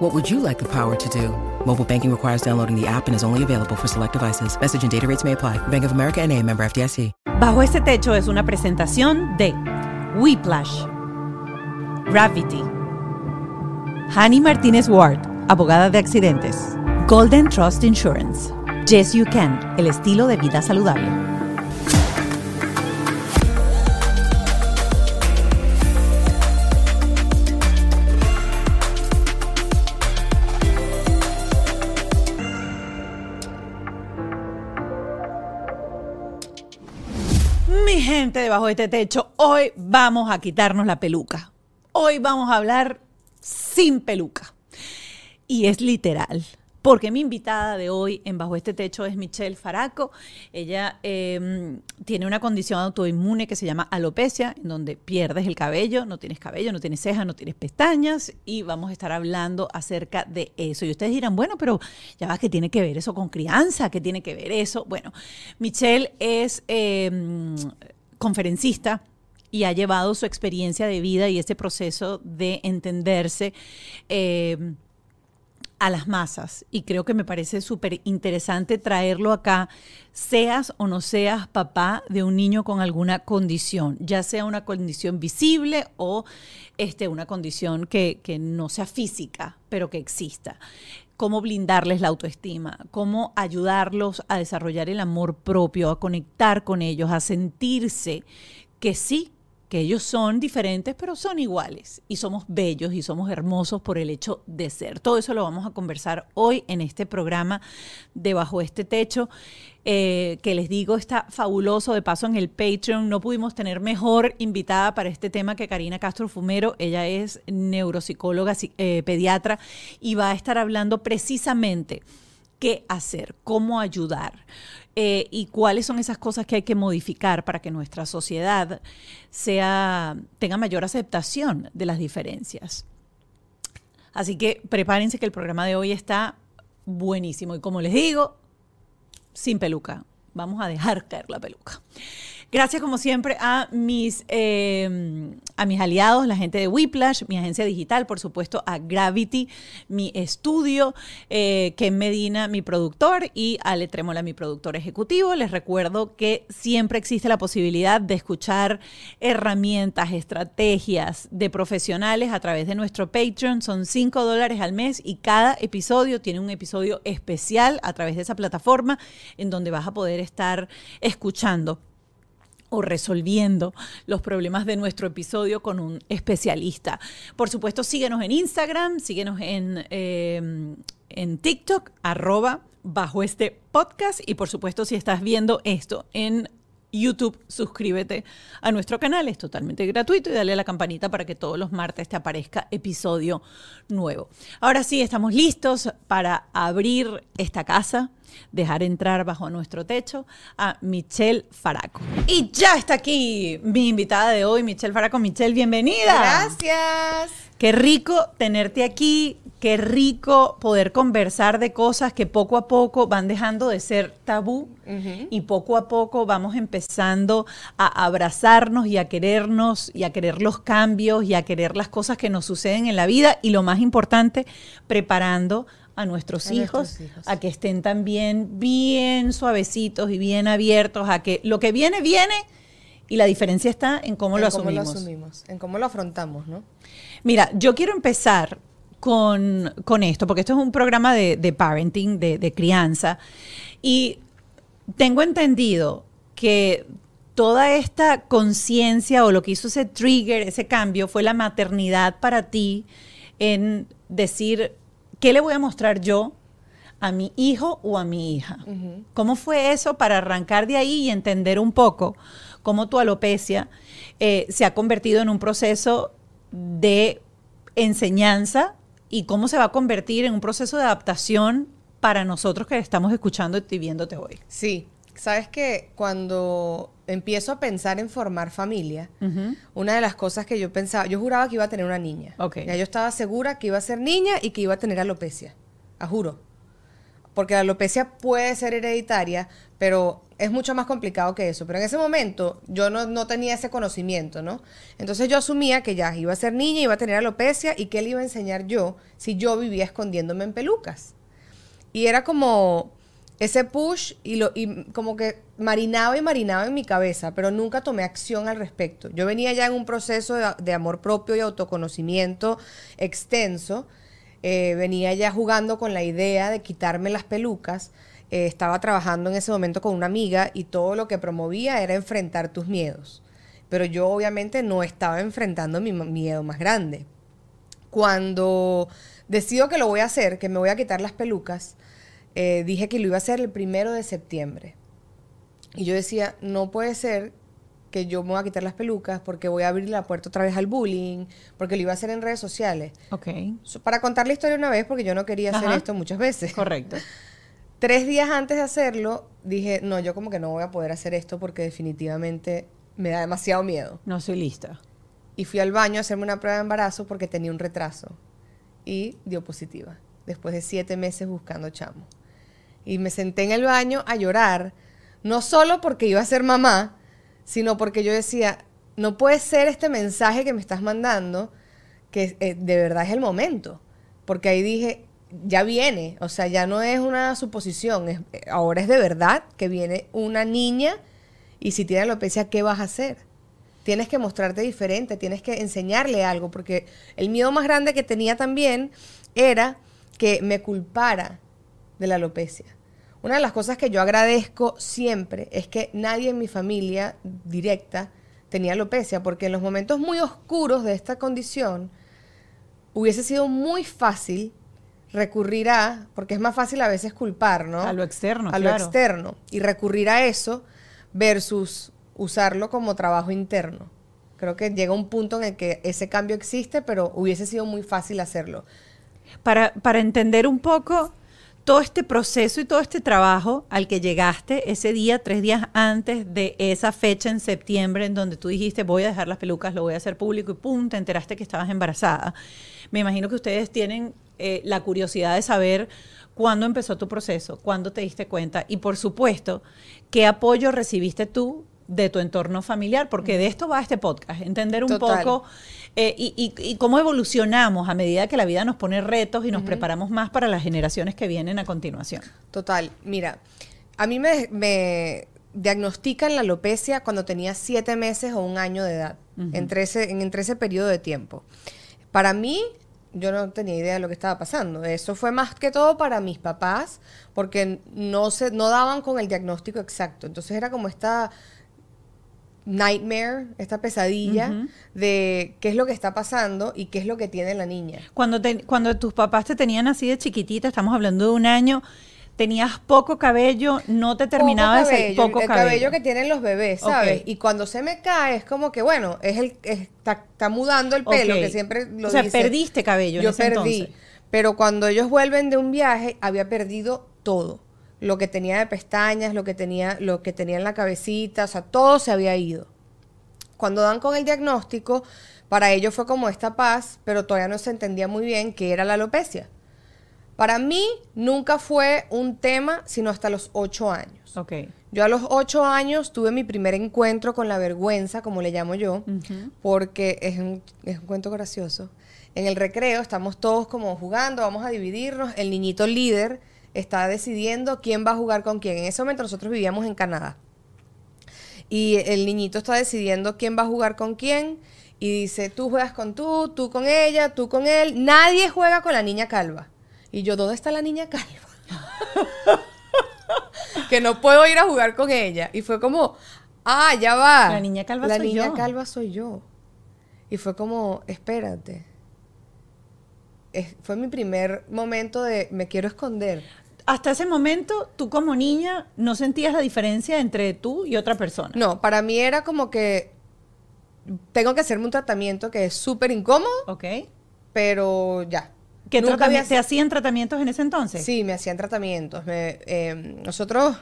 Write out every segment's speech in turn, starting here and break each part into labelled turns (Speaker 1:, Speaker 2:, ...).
Speaker 1: What would you like the power to do? Mobile banking requires downloading the app and is only available for select devices. Message and data rates may apply. Bank of America and a member FDIC.
Speaker 2: Bajo este techo es una presentación de Whiplash, Gravity, Hani Martínez Ward, abogada de accidentes, Golden Trust Insurance, Yes You Can, el estilo de vida saludable. Debajo de este techo, hoy vamos a quitarnos la peluca. Hoy vamos a hablar sin peluca. Y es literal. Porque mi invitada de hoy en Bajo este Techo es Michelle Faraco. Ella eh, tiene una condición autoinmune que se llama alopecia, en donde pierdes el cabello, no tienes cabello, no tienes cejas, no tienes pestañas, y vamos a estar hablando acerca de eso. Y ustedes dirán, bueno, pero ya va, ¿qué tiene que ver eso con crianza? ¿Qué tiene que ver eso? Bueno, Michelle es eh, conferencista y ha llevado su experiencia de vida y ese proceso de entenderse. Eh, a las masas y creo que me parece súper interesante traerlo acá, seas o no seas papá de un niño con alguna condición, ya sea una condición visible o este, una condición que, que no sea física, pero que exista cómo blindarles la autoestima, cómo ayudarlos a desarrollar el amor propio, a conectar con ellos, a sentirse que sí, que ellos son diferentes, pero son iguales y somos bellos y somos hermosos por el hecho de ser. Todo eso lo vamos a conversar hoy en este programa debajo este techo. Eh, que les digo está fabuloso. De paso en el Patreon no pudimos tener mejor invitada para este tema que Karina Castro Fumero. Ella es neuropsicóloga, eh, pediatra y va a estar hablando precisamente qué hacer, cómo ayudar. Eh, y cuáles son esas cosas que hay que modificar para que nuestra sociedad sea, tenga mayor aceptación de las diferencias. Así que prepárense que el programa de hoy está buenísimo. Y como les digo, sin peluca. Vamos a dejar caer la peluca. Gracias como siempre a mis, eh, a mis aliados, la gente de Whiplash, mi agencia digital, por supuesto a Gravity, mi estudio, eh, Ken Medina, mi productor y Ale Tremola, mi productor ejecutivo. Les recuerdo que siempre existe la posibilidad de escuchar herramientas, estrategias de profesionales a través de nuestro Patreon. Son 5 dólares al mes y cada episodio tiene un episodio especial a través de esa plataforma en donde vas a poder estar escuchando o resolviendo los problemas de nuestro episodio con un especialista. Por supuesto, síguenos en Instagram, síguenos en, eh, en TikTok, arroba bajo este podcast y por supuesto si estás viendo esto en YouTube, suscríbete a nuestro canal, es totalmente gratuito y dale a la campanita para que todos los martes te aparezca episodio nuevo. Ahora sí, estamos listos para abrir esta casa, dejar entrar bajo nuestro techo a Michelle Faraco. Y ya está aquí mi invitada de hoy, Michelle Faraco. Michelle, bienvenida.
Speaker 3: Gracias.
Speaker 2: Qué rico tenerte aquí, qué rico poder conversar de cosas que poco a poco van dejando de ser tabú y poco a poco vamos empezando a abrazarnos y a querernos y a querer los cambios y a querer las cosas que nos suceden en la vida y lo más importante, preparando a nuestros,
Speaker 3: A
Speaker 2: hijos,
Speaker 3: nuestros hijos.
Speaker 2: a que estén también bien suavecitos y bien abiertos, a que lo que viene, viene y la diferencia está en cómo,
Speaker 3: en
Speaker 2: lo,
Speaker 3: cómo
Speaker 2: asumimos.
Speaker 3: lo asumimos, en cómo lo afrontamos, ¿no?
Speaker 2: Mira, yo quiero empezar con, con esto, porque esto es un programa de, de parenting, de, de crianza, y tengo entendido que toda esta conciencia o lo que hizo ese trigger, ese cambio, fue la maternidad para ti en decir, ¿qué le voy a mostrar yo a mi hijo o a mi hija? ¿Cómo fue eso para arrancar de ahí y entender un poco cómo tu alopecia eh, se ha convertido en un proceso de enseñanza y cómo se va a convertir en un proceso de adaptación para nosotros que estamos escuchando y viéndote hoy?
Speaker 3: Sí, sabes que cuando empiezo a pensar en formar familia, una de las cosas que yo pensaba, yo juraba que iba a tener una niña.
Speaker 2: Ok.
Speaker 3: Ya yo estaba segura que iba a ser niña y que iba a tener alopecia. A juro. Porque la alopecia puede ser hereditaria, pero es mucho más complicado que eso. Pero en ese momento yo no, no tenía ese conocimiento, ¿no? Entonces yo asumía que ya iba a ser niña, iba a tener alopecia y qué le iba a enseñar yo si yo vivía escondiéndome en pelucas. Y era como ese push y, lo, y como que marinaba y marinaba en mi cabeza, pero nunca tomé acción al respecto. Yo venía ya en un proceso de, de amor propio y autoconocimiento extenso. Eh, venía ya jugando con la idea de quitarme las pelucas. Eh, estaba trabajando en ese momento con una amiga y todo lo que promovía era enfrentar tus miedos. Pero yo obviamente no estaba enfrentando mi miedo más grande. Cuando decido que lo voy a hacer, que me voy a quitar las pelucas, eh, dije que lo iba a hacer el primero de septiembre. Y yo decía, no puede ser que yo me voy a quitar las pelucas porque voy a abrir la puerta otra vez al bullying, porque lo iba a hacer en redes sociales.
Speaker 2: Ok,
Speaker 3: So, Para contar la historia una vez, porque yo no quería hacer esto muchas veces.
Speaker 2: correcto.
Speaker 3: Tres días antes de hacerlo, dije, no, yo como que no voy a poder hacer esto porque definitivamente me da demasiado miedo.
Speaker 2: No soy lista.
Speaker 3: Y fui al baño a hacerme una prueba de embarazo porque tenía un retraso. Y dio positiva, después de siete meses buscando chamo. Y me senté en el baño a llorar, no solo porque iba a ser mamá, sino porque yo decía, no puede ser este mensaje que me estás mandando, que eh, de verdad es el momento. Porque ahí dije, ya viene, o sea, ya no es una suposición, es- ahora es de verdad que viene una niña y si tiene alopecia, ¿qué vas a hacer? Tienes que mostrarte diferente, tienes que enseñarle algo, porque el miedo más grande que tenía también era que me culpara de la alopecia. Una de las cosas que yo agradezco siempre es que nadie en mi familia directa tenía alopecia, porque en los momentos muy oscuros de esta condición hubiese sido muy fácil recurrir a, porque es más fácil a veces culpar, ¿no?
Speaker 2: A lo externo,
Speaker 3: A lo externo. Y recurrir a eso versus usarlo como trabajo interno. Creo que llega un punto en el que ese cambio existe, pero hubiese sido muy fácil hacerlo.
Speaker 2: Para, para entender un poco todo este proceso y todo este trabajo al que llegaste ese día, tres días antes de esa fecha en septiembre, en donde tú dijiste voy a dejar las pelucas, lo voy a hacer público y pum, te enteraste que estabas embarazada. Me imagino que ustedes tienen eh, la curiosidad de saber cuándo empezó tu proceso, cuándo te diste cuenta y por supuesto, qué apoyo recibiste tú de tu entorno familiar, porque de esto va este podcast, entender un
Speaker 3: Total.
Speaker 2: poco eh, y, y- y cómo evolucionamos a medida que la vida nos pone retos y nos preparamos más para las generaciones que vienen a continuación.
Speaker 3: Total, mira, a mí me, me diagnostican la alopecia cuando tenía siete meses o un año de edad, entre, ese, en- entre ese periodo de tiempo. Para mí, yo no tenía idea de lo que estaba pasando. Eso fue más que todo para mis papás, porque no, se, no daban con el diagnóstico exacto. Entonces era como esta nightmare, esta pesadilla de qué es lo que está pasando y qué es lo que tiene la niña.
Speaker 2: Cuando, te- cuando tus papás te tenían así de chiquitita, estamos hablando de un año, tenías poco cabello, no te terminaba de
Speaker 3: poco
Speaker 2: salir
Speaker 3: cabello,
Speaker 2: poco
Speaker 3: el cabello. que tienen los bebés, ¿sabes? Y cuando se me cae es como que, bueno, es el es- está, está mudando el pelo, que siempre lo
Speaker 2: O sea,
Speaker 3: dice.
Speaker 2: perdiste cabello en
Speaker 3: Yo
Speaker 2: ese
Speaker 3: perdí.
Speaker 2: entonces.
Speaker 3: Pero cuando ellos vuelven de un viaje, había perdido todo. Lo que tenía de pestañas, lo que tenía, lo que tenía en la cabecita, o sea, todo se había ido. Cuando dan con el diagnóstico, para ellos fue como esta paz, pero todavía no se entendía muy bien qué era la alopecia. Para mí nunca fue un tema, sino hasta los ocho años.
Speaker 2: Ok.
Speaker 3: Yo a los ocho años tuve mi primer encuentro con la vergüenza, como le llamo yo, porque es un, es un cuento gracioso. En el recreo estamos todos como jugando, vamos a dividirnos. El niñito líder está decidiendo quién va a jugar con quién. En ese momento nosotros vivíamos en Canadá. Y el niñito está decidiendo quién va a jugar con quién. Y dice, tú juegas con tú, tú con ella, tú con él. Nadie juega con la niña calva. Y yo, ¿dónde está la niña calva? que no puedo ir a jugar con ella. Y fue como, ah, ya va.
Speaker 2: La niña calva
Speaker 3: La
Speaker 2: soy
Speaker 3: niña
Speaker 2: yo.
Speaker 3: calva soy yo. Y fue como, espérate. Es- fue mi primer momento de me quiero esconder.
Speaker 2: Hasta ese momento, tú como niña no sentías la diferencia entre tú y otra persona.
Speaker 3: No, para mí era como que tengo que hacerme un tratamiento que es súper incómodo,
Speaker 2: ¿Ok?
Speaker 3: pero ya.
Speaker 2: ¿Qué
Speaker 3: Nunca había
Speaker 2: ¿Te hacían tratamientos en ese entonces?
Speaker 3: Sí, me hacían tratamientos. Me- eh, nosotros,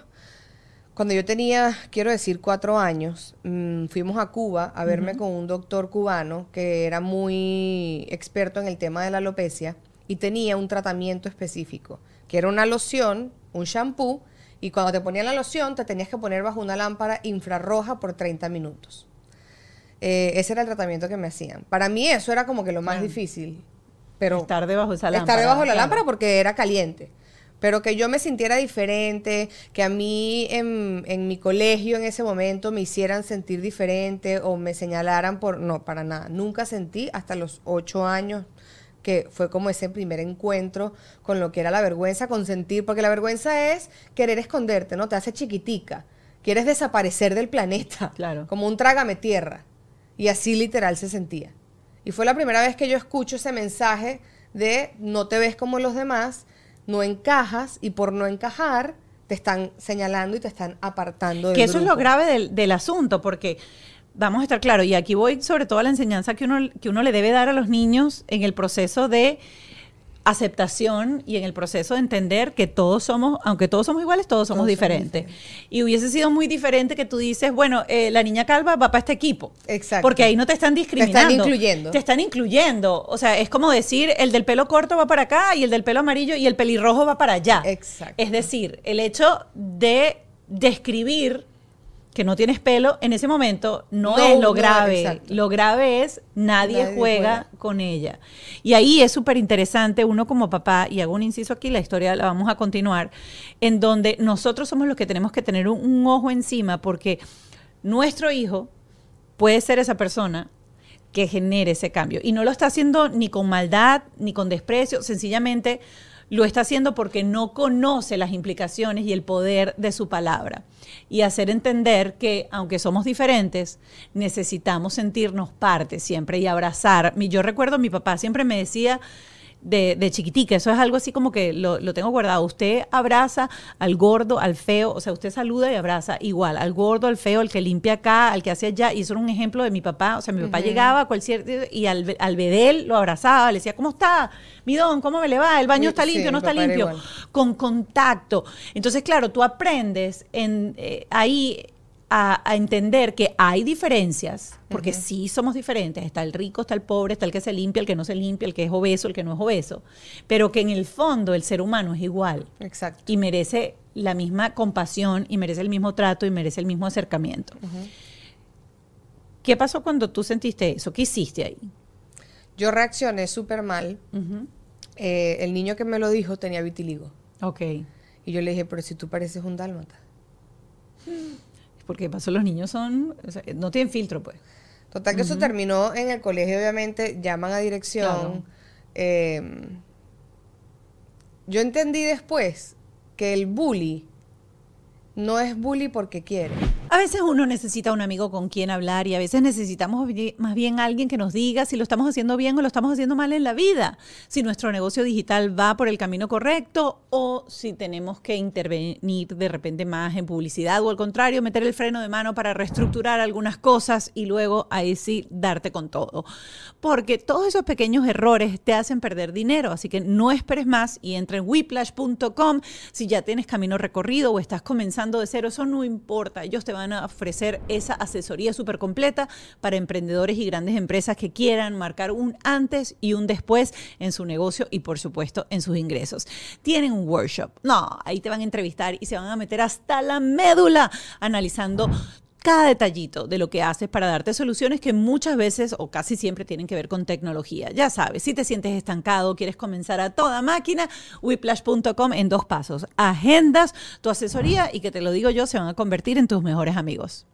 Speaker 3: Cuando yo tenía, quiero decir, cuatro años, mm, fuimos a Cuba a verme con un doctor cubano que era muy experto en el tema de la alopecia y tenía un tratamiento específico, que era una loción, un shampoo, y cuando te ponían la loción te tenías que poner bajo una lámpara infrarroja por 30 minutos. Eh, ese era el tratamiento que me hacían. Para mí eso era como que lo más difícil. Pero
Speaker 2: Estar debajo de esa lámpara.
Speaker 3: Estar debajo de la
Speaker 2: claro.
Speaker 3: lámpara porque era caliente. Pero que yo me sintiera diferente, que a mí en, en mi colegio en ese momento me hicieran sentir diferente o me señalaran por... No, para nada. Nunca sentí hasta los ocho años que fue como ese primer encuentro con lo que era la vergüenza, con sentir, porque la vergüenza es querer esconderte, ¿no? Te hace chiquitica. Quieres desaparecer del planeta.
Speaker 2: Claro.
Speaker 3: Como un trágame tierra. Y así literal se sentía. Y fue la primera vez que yo escucho ese mensaje de no te ves como los demás, no encajas y por no encajar te están señalando y te están apartando del
Speaker 2: Que eso es lo grave del, del asunto, porque vamos a estar claros, y aquí voy sobre todo a la enseñanza que uno, que uno le debe dar a los niños en el proceso de aceptación y en el proceso de entender que todos somos, aunque todos somos iguales, todos somos
Speaker 3: Todos somos
Speaker 2: diferentes. Y hubiese sido muy diferente que tú dices, bueno, eh, la niña calva va para este equipo.
Speaker 3: Exacto.
Speaker 2: Porque ahí no te están discriminando.
Speaker 3: incluyendo.
Speaker 2: Te están incluyendo. O sea, es como decir, el del pelo corto va para acá y el del pelo amarillo y el pelirrojo va para allá.
Speaker 3: Exacto.
Speaker 2: Es decir, el hecho de describir que no tienes pelo en ese momento no,
Speaker 3: No,
Speaker 2: es lo grave. Lo grave es nadie,
Speaker 3: Nadie
Speaker 2: juega,
Speaker 3: juega.
Speaker 2: con ella. Y ahí es súper interesante uno como papá, y hago un inciso aquí, la historia la vamos a continuar, en donde nosotros somos los que tenemos que tener un, un ojo encima porque nuestro hijo puede ser esa persona que genere ese cambio. Y no lo está haciendo ni con maldad, ni con desprecio, sencillamente lo está haciendo porque no conoce las implicaciones y el poder de su palabra. Y hacer entender que, aunque somos diferentes, necesitamos sentirnos parte siempre y abrazar. Yo recuerdo, mi papá siempre me decía, de, de chiquitica. Eso es algo así como que lo, lo tengo guardado. Usted abraza al gordo, al feo, o sea, usted saluda y abraza igual, al gordo, al feo, al que limpia acá, al que hace allá. Y eso era un ejemplo de mi papá. O sea, mi papá llegaba a cualquier y al, al bedel lo abrazaba, le decía, ¿cómo está? Mi don, ¿cómo me le va? El baño está limpio, no está limpio. Con contacto. Entonces, claro, tú aprendes en, eh, ahí a, a entender que hay diferencias, porque sí somos diferentes, está el rico, está el pobre, está el que se limpia, el que no se limpia, el que es obeso, el que no es obeso, pero que en el fondo el ser humano es igual
Speaker 3: Exacto.
Speaker 2: y merece la misma compasión y merece el mismo trato y merece el mismo acercamiento. ¿Qué pasó cuando tú sentiste eso? ¿Qué hiciste ahí?
Speaker 3: Yo reaccioné súper mal. Eh, el niño que me lo dijo tenía vitiligo.
Speaker 2: Ok.
Speaker 3: Y yo le dije, pero si tú pareces un dálmata.
Speaker 2: Porque pasó, los niños son, o sea, no tienen filtro, pues.
Speaker 3: Total que eso terminó en el colegio, obviamente, llaman a dirección.
Speaker 2: Claro.
Speaker 3: Eh, yo entendí después que el bully no es bully porque quiere.
Speaker 2: A veces uno necesita un amigo con quien hablar y a veces necesitamos más bien alguien que nos diga si lo estamos haciendo bien o lo estamos haciendo mal en la vida, si nuestro negocio digital va por el camino correcto o si tenemos que intervenir de repente más en publicidad o al contrario, meter el freno de mano para reestructurar algunas cosas y luego ahí sí darte con todo. Porque todos esos pequeños errores te hacen perder dinero, así que no esperes más y entra en whiplash.com si ya tienes camino recorrido o estás comenzando de cero, eso no importa. Ellos te van a ofrecer esa asesoría súper completa para emprendedores y grandes empresas que quieran marcar un antes y un después en su negocio y por supuesto en sus ingresos. Tienen un workshop. No, ahí te van a entrevistar y se van a meter hasta la médula analizando cada detallito de lo que haces para darte soluciones que muchas veces o casi siempre tienen que ver con tecnología. Ya sabes, si te sientes estancado, quieres comenzar a toda máquina, whiplash.com en dos pasos. Agendas tu asesoría y que te lo digo yo, se van a convertir en tus mejores amigos.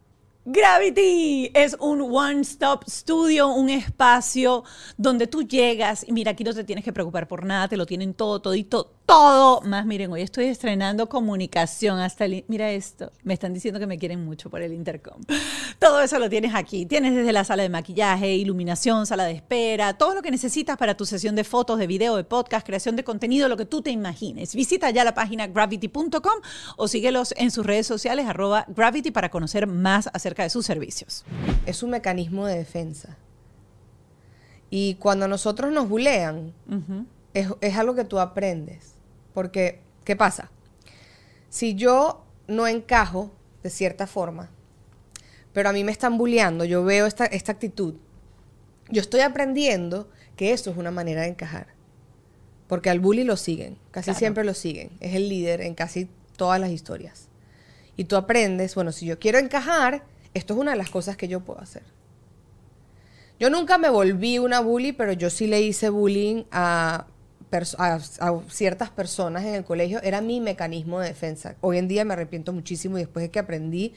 Speaker 2: Gravity es un one-stop studio, un espacio donde tú llegas y mira, aquí no te tienes que preocupar por nada, te lo tienen todo, todito, todo. Más, miren, hoy estoy estrenando comunicación hasta el... Mira esto, me están diciendo que me quieren mucho por el intercom. Todo eso lo tienes aquí. Tienes desde la sala de maquillaje, iluminación, sala de espera, todo lo que necesitas para tu sesión de fotos, de video, de podcast, creación de contenido, lo que tú te imagines. Visita ya la página gravity.com o síguelos en sus redes sociales, arroba gravity, para conocer más acerca de sus servicios.
Speaker 3: Es un mecanismo de defensa. Y cuando nosotros nos bulean, es, es algo que tú aprendes. Porque, ¿qué pasa? Si yo no encajo de cierta forma, pero a mí me están bulleando, yo veo esta, esta actitud. Yo estoy aprendiendo que eso es una manera de encajar. Porque al bully lo siguen, casi
Speaker 2: Claro.
Speaker 3: siempre lo siguen. Es el líder en casi todas las historias. Y tú aprendes, bueno, si yo quiero encajar, esto es una de las cosas que yo puedo hacer. Yo nunca me volví una bully, pero yo sí le hice bullying a, a ciertas personas en el colegio. Era mi mecanismo de defensa. Hoy en día me arrepiento muchísimo y después de que aprendí,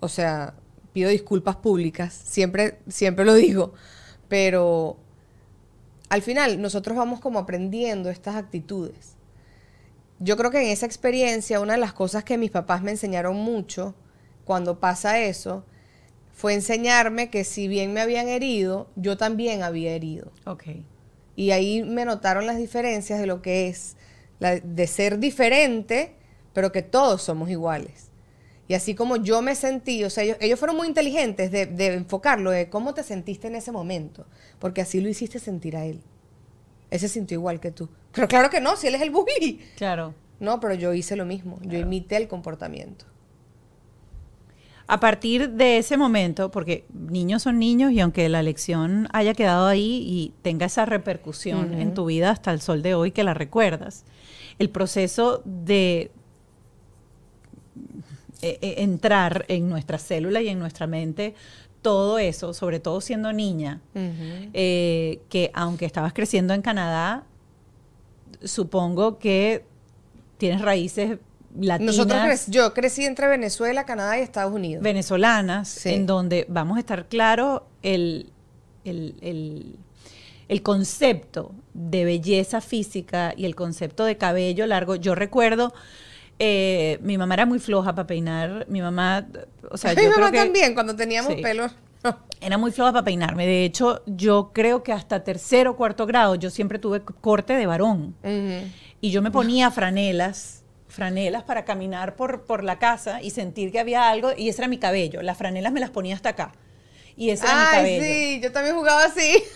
Speaker 3: o sea, pido disculpas públicas, siempre, siempre lo digo, pero al final nosotros vamos como aprendiendo estas actitudes. Yo creo que en esa experiencia una de las cosas que mis papás me enseñaron mucho cuando pasa eso fue enseñarme que si bien me habían herido, yo también había herido.
Speaker 2: Ok.
Speaker 3: Y ahí me notaron las diferencias de lo que es la- de ser diferente, pero que todos somos iguales. Y así como yo me sentí, o sea, ellos, ellos fueron muy inteligentes de, de enfocarlo, de cómo te sentiste en ese momento, porque así lo hiciste sentir a él. Él se sintió igual que tú. Pero claro que no, si él es el bully.
Speaker 2: Claro.
Speaker 3: No, pero yo hice lo mismo, yo imité el comportamiento.
Speaker 2: A partir de ese momento, porque niños son niños y aunque la lección haya quedado ahí y tenga esa repercusión en tu vida hasta el sol de hoy que la recuerdas, el proceso de eh, eh, entrar en nuestra célula y en nuestra mente todo eso, sobre todo siendo niña, eh, que aunque estabas creciendo en Canadá, supongo que tienes raíces latinas.
Speaker 3: Nosotros yo crecí entre Venezuela, Canadá y Estados Unidos.
Speaker 2: venezolanas,
Speaker 3: Sí.
Speaker 2: en donde vamos a estar claro el, el, el- el concepto de belleza física y el concepto de cabello largo. Yo recuerdo, eh, mi mamá era muy floja para peinar. Mi mamá, o sea,
Speaker 3: Mi
Speaker 2: yo
Speaker 3: mamá
Speaker 2: creo que
Speaker 3: también, cuando teníamos
Speaker 2: Sí.
Speaker 3: pelo.
Speaker 2: era muy floja para peinarme. De hecho, yo creo que hasta tercero o cuarto grado yo siempre tuve corte de varón. Y yo me ponía franelas, franelas para caminar por, por la casa y sentir que había algo, y ese era mi cabello. Las franelas me las ponía hasta acá. Y ese era mi cabello.
Speaker 3: sí, yo también jugaba así.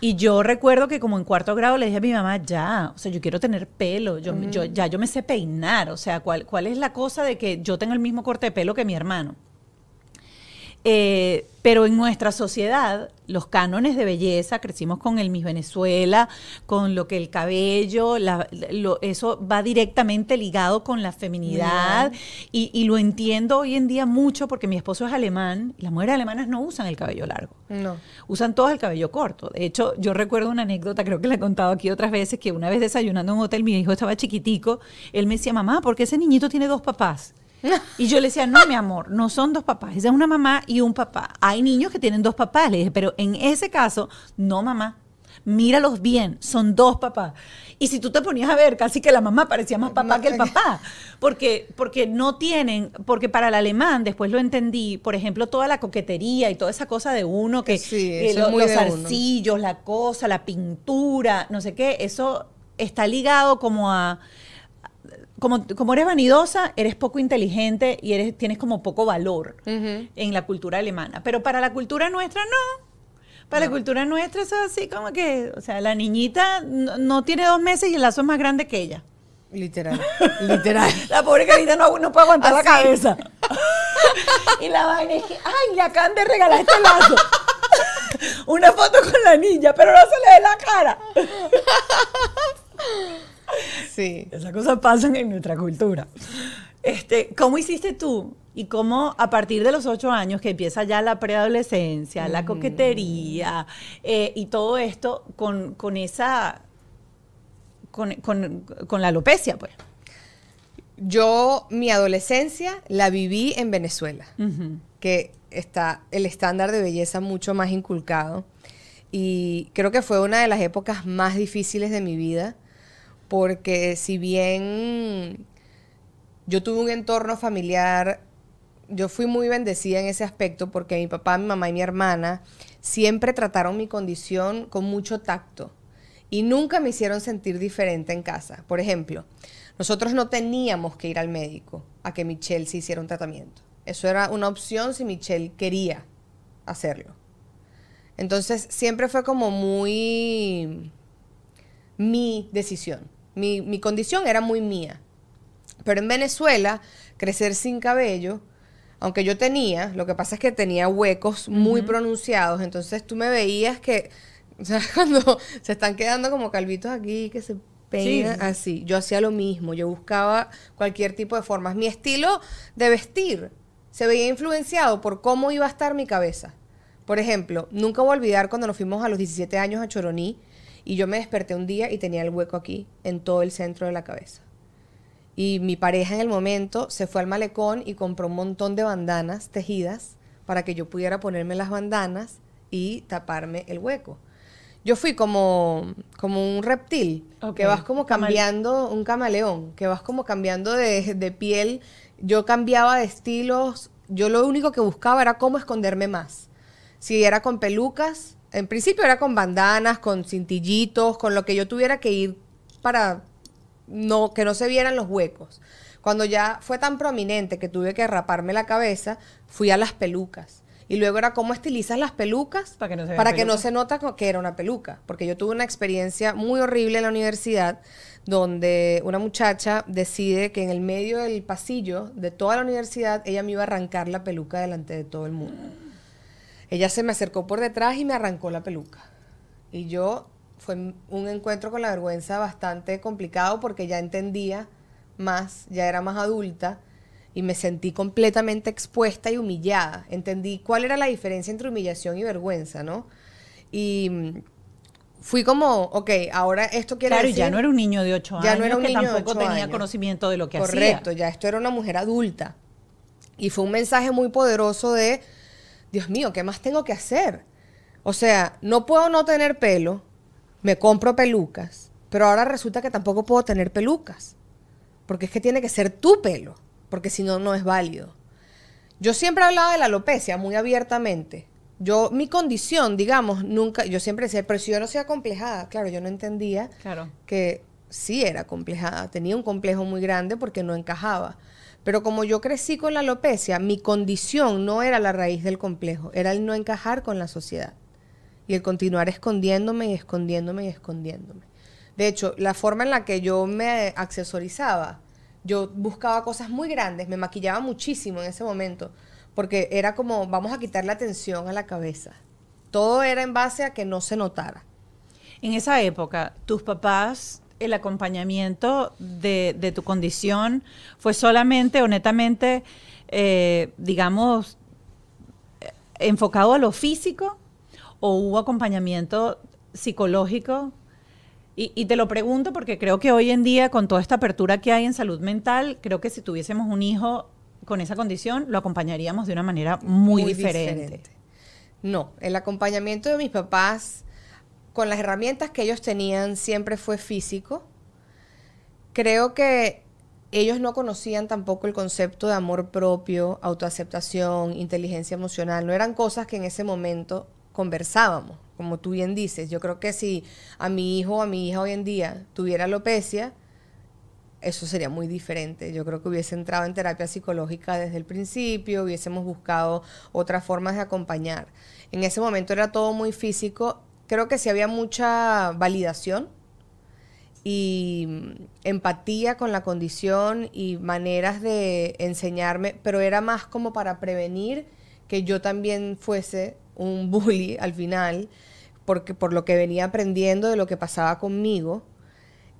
Speaker 2: Y yo recuerdo que como en cuarto grado le dije a mi mamá, ya, o sea, yo quiero tener pelo, yo, yo- ya yo me sé peinar, o sea, ¿cuál, ¿cuál es la cosa de que yo tenga el mismo corte de pelo que mi hermano? Eh, pero en nuestra sociedad, los cánones de belleza, crecimos con el Miss Venezuela, con lo que el cabello, la- lo- eso va directamente ligado con la feminidad y, y lo entiendo hoy en día mucho porque mi esposo es alemán y las mujeres alemanas no usan el cabello largo.
Speaker 3: No.
Speaker 2: Usan todas el cabello corto. De hecho, yo recuerdo una anécdota, creo que la he contado aquí otras veces, que una vez desayunando en un hotel, mi hijo estaba chiquitico, él me decía, mamá, ¿por qué ese niñito tiene dos papás? Y yo le decía, no, mi amor, no son dos papás, esa es una mamá y un papá. Hay niños que tienen dos papás, le dije, pero en ese caso, no, mamá. Míralos bien, son dos papás. Y si tú te ponías a ver, casi que la mamá parecía más papá que el papá. Porque, porque no tienen, porque para el alemán, después lo entendí, por ejemplo, toda la coquetería y toda esa cosa de uno que,
Speaker 3: Sí,
Speaker 2: lo- los
Speaker 3: uno.
Speaker 2: zarcillos, la cosa, la pintura, no sé qué, eso está ligado como a como, como eres vanidosa, eres poco inteligente y eres, tienes como poco valor en la cultura alemana. Pero para la cultura nuestra, no. Para la cultura nuestra, eso es así como que, o sea, la niñita no, no tiene dos meses y el lazo es más grande que ella.
Speaker 3: Literal. Literal.
Speaker 2: La pobre carita no, no puede aguantar la cabeza. y la vaina es que, ay, le acaban de regalar este lazo. Una foto con la niña, pero no se le ve la cara.
Speaker 3: Sí.
Speaker 2: Esas cosas pasan en nuestra cultura. Este, ¿Cómo hiciste tú? Y cómo a partir de los ocho años que empieza ya la preadolescencia, la coquetería eh, y todo esto con, con esa, con, con- con la alopecia, pues.
Speaker 3: Yo, mi adolescencia la viví en Venezuela, que está el estándar de belleza mucho más inculcado. Y creo que fue una de las épocas más difíciles de mi vida, porque si bien yo tuve un entorno familiar, yo fui muy bendecida en ese aspecto, porque mi papá, mi mamá y mi hermana siempre trataron mi condición con mucho tacto y nunca me hicieron sentir diferente en casa. Por ejemplo, nosotros no teníamos que ir al médico a que Michelle se hiciera un tratamiento. Eso era una opción si Michelle quería hacerlo. Entonces siempre fue como muy mi decisión. Mi, mi condición era muy mía. Pero en Venezuela, crecer sin cabello, aunque yo tenía, lo que pasa es que tenía huecos muy pronunciados, entonces tú me veías que, o sea, cuando se están quedando como calvitos aquí, que se peinan
Speaker 2: Sí.
Speaker 3: así, yo hacía lo mismo, yo buscaba cualquier tipo de formas. Mi estilo de vestir se veía influenciado por cómo iba a estar mi cabeza. Por ejemplo, nunca voy a olvidar cuando nos fuimos a los 17 años a Choroní y yo me desperté un día y tenía el hueco aquí, en todo el centro de la cabeza. Y mi pareja en el momento se fue al malecón y compró un montón de bandanas tejidas para que yo pudiera ponerme las bandanas y taparme el hueco. Yo fui como, como un reptil,
Speaker 2: Ok.
Speaker 3: que vas como cambiando, un camaleón, que vas como cambiando de, de piel. Yo cambiaba de estilos, yo lo único que buscaba era cómo esconderme más. Si era con pelucas, en principio era con bandanas, con cintillitos, con lo que yo tuviera que ir para no, que no se vieran los huecos. Cuando ya fue tan prominente que tuve que raparme la cabeza, fui a las pelucas. Y luego era cómo estilizas las pelucas
Speaker 2: Para que no se
Speaker 3: para que no se nota que era una peluca. Porque yo tuve una experiencia muy horrible en la universidad donde una muchacha decide que en el medio del pasillo de toda la universidad ella me iba a arrancar la peluca delante de todo el mundo. Ella se me acercó por detrás y me arrancó la peluca. Y yo fue un encuentro con la vergüenza bastante complicado porque ya entendía más, ya era más adulta y me sentí completamente expuesta y humillada. Entendí cuál era la diferencia entre humillación y vergüenza, ¿no? Y fui como, ok, ahora esto quiere
Speaker 2: Claro, y
Speaker 3: decir...
Speaker 2: ya no era un niño de 8 años
Speaker 3: Ya no era un
Speaker 2: que
Speaker 3: niño de
Speaker 2: tampoco
Speaker 3: ocho
Speaker 2: tenía
Speaker 3: años.
Speaker 2: conocimiento de lo que
Speaker 3: Correcto,
Speaker 2: hacía.
Speaker 3: ya esto era una mujer adulta. Y fue un mensaje muy poderoso de, Dios mío, ¿qué más tengo que hacer? O sea, no puedo no tener pelo, me compro pelucas, pero ahora resulta que tampoco puedo tener pelucas, porque es que tiene que ser tu pelo, porque si no, no es válido. Yo siempre hablaba de la alopecia muy abiertamente. Yo, mi condición, digamos, nunca, yo siempre decía, pero si yo no soy acomplejada, claro, yo no entendía
Speaker 2: Claro.
Speaker 3: que sí era complejada, tenía un complejo muy grande porque no encajaba. Pero como yo crecí con la alopecia, mi condición no era la raíz del complejo, era el no encajar con la sociedad. Y el continuar escondiéndome y escondiéndome y escondiéndome. De hecho, la forma en la que yo me accesorizaba, yo buscaba cosas muy grandes, me maquillaba muchísimo en ese momento, porque era como, vamos a quitar la atención a la cabeza. Todo era en base a que no se notara.
Speaker 2: En esa época, tus papás, el acompañamiento de, de tu condición fue solamente o netamente, eh, digamos, enfocado a lo físico o hubo acompañamiento psicológico? Y, y te lo pregunto porque creo que hoy en día, con toda esta apertura que hay en salud mental, creo que si tuviésemos un hijo con esa condición, lo acompañaríamos de una manera muy, diferente.
Speaker 3: No, el acompañamiento de mis papás con las herramientas que ellos tenían siempre fue físico. Creo que ellos no conocían tampoco el concepto de amor propio, autoaceptación, inteligencia emocional. No eran cosas que en ese momento conversábamos, como tú bien dices. Yo creo que si a mi hijo o a mi hija hoy en día tuviera alopecia, eso sería muy diferente. Yo creo que hubiese entrado en terapia psicológica desde el principio, hubiésemos buscado otras formas de acompañar. En ese momento era todo muy físico. Creo que sí había mucha validación y mm, empatía con la condición y maneras de enseñarme, pero era más como para prevenir que yo también fuese un bully al final, porque por lo que venía aprendiendo de lo que pasaba conmigo.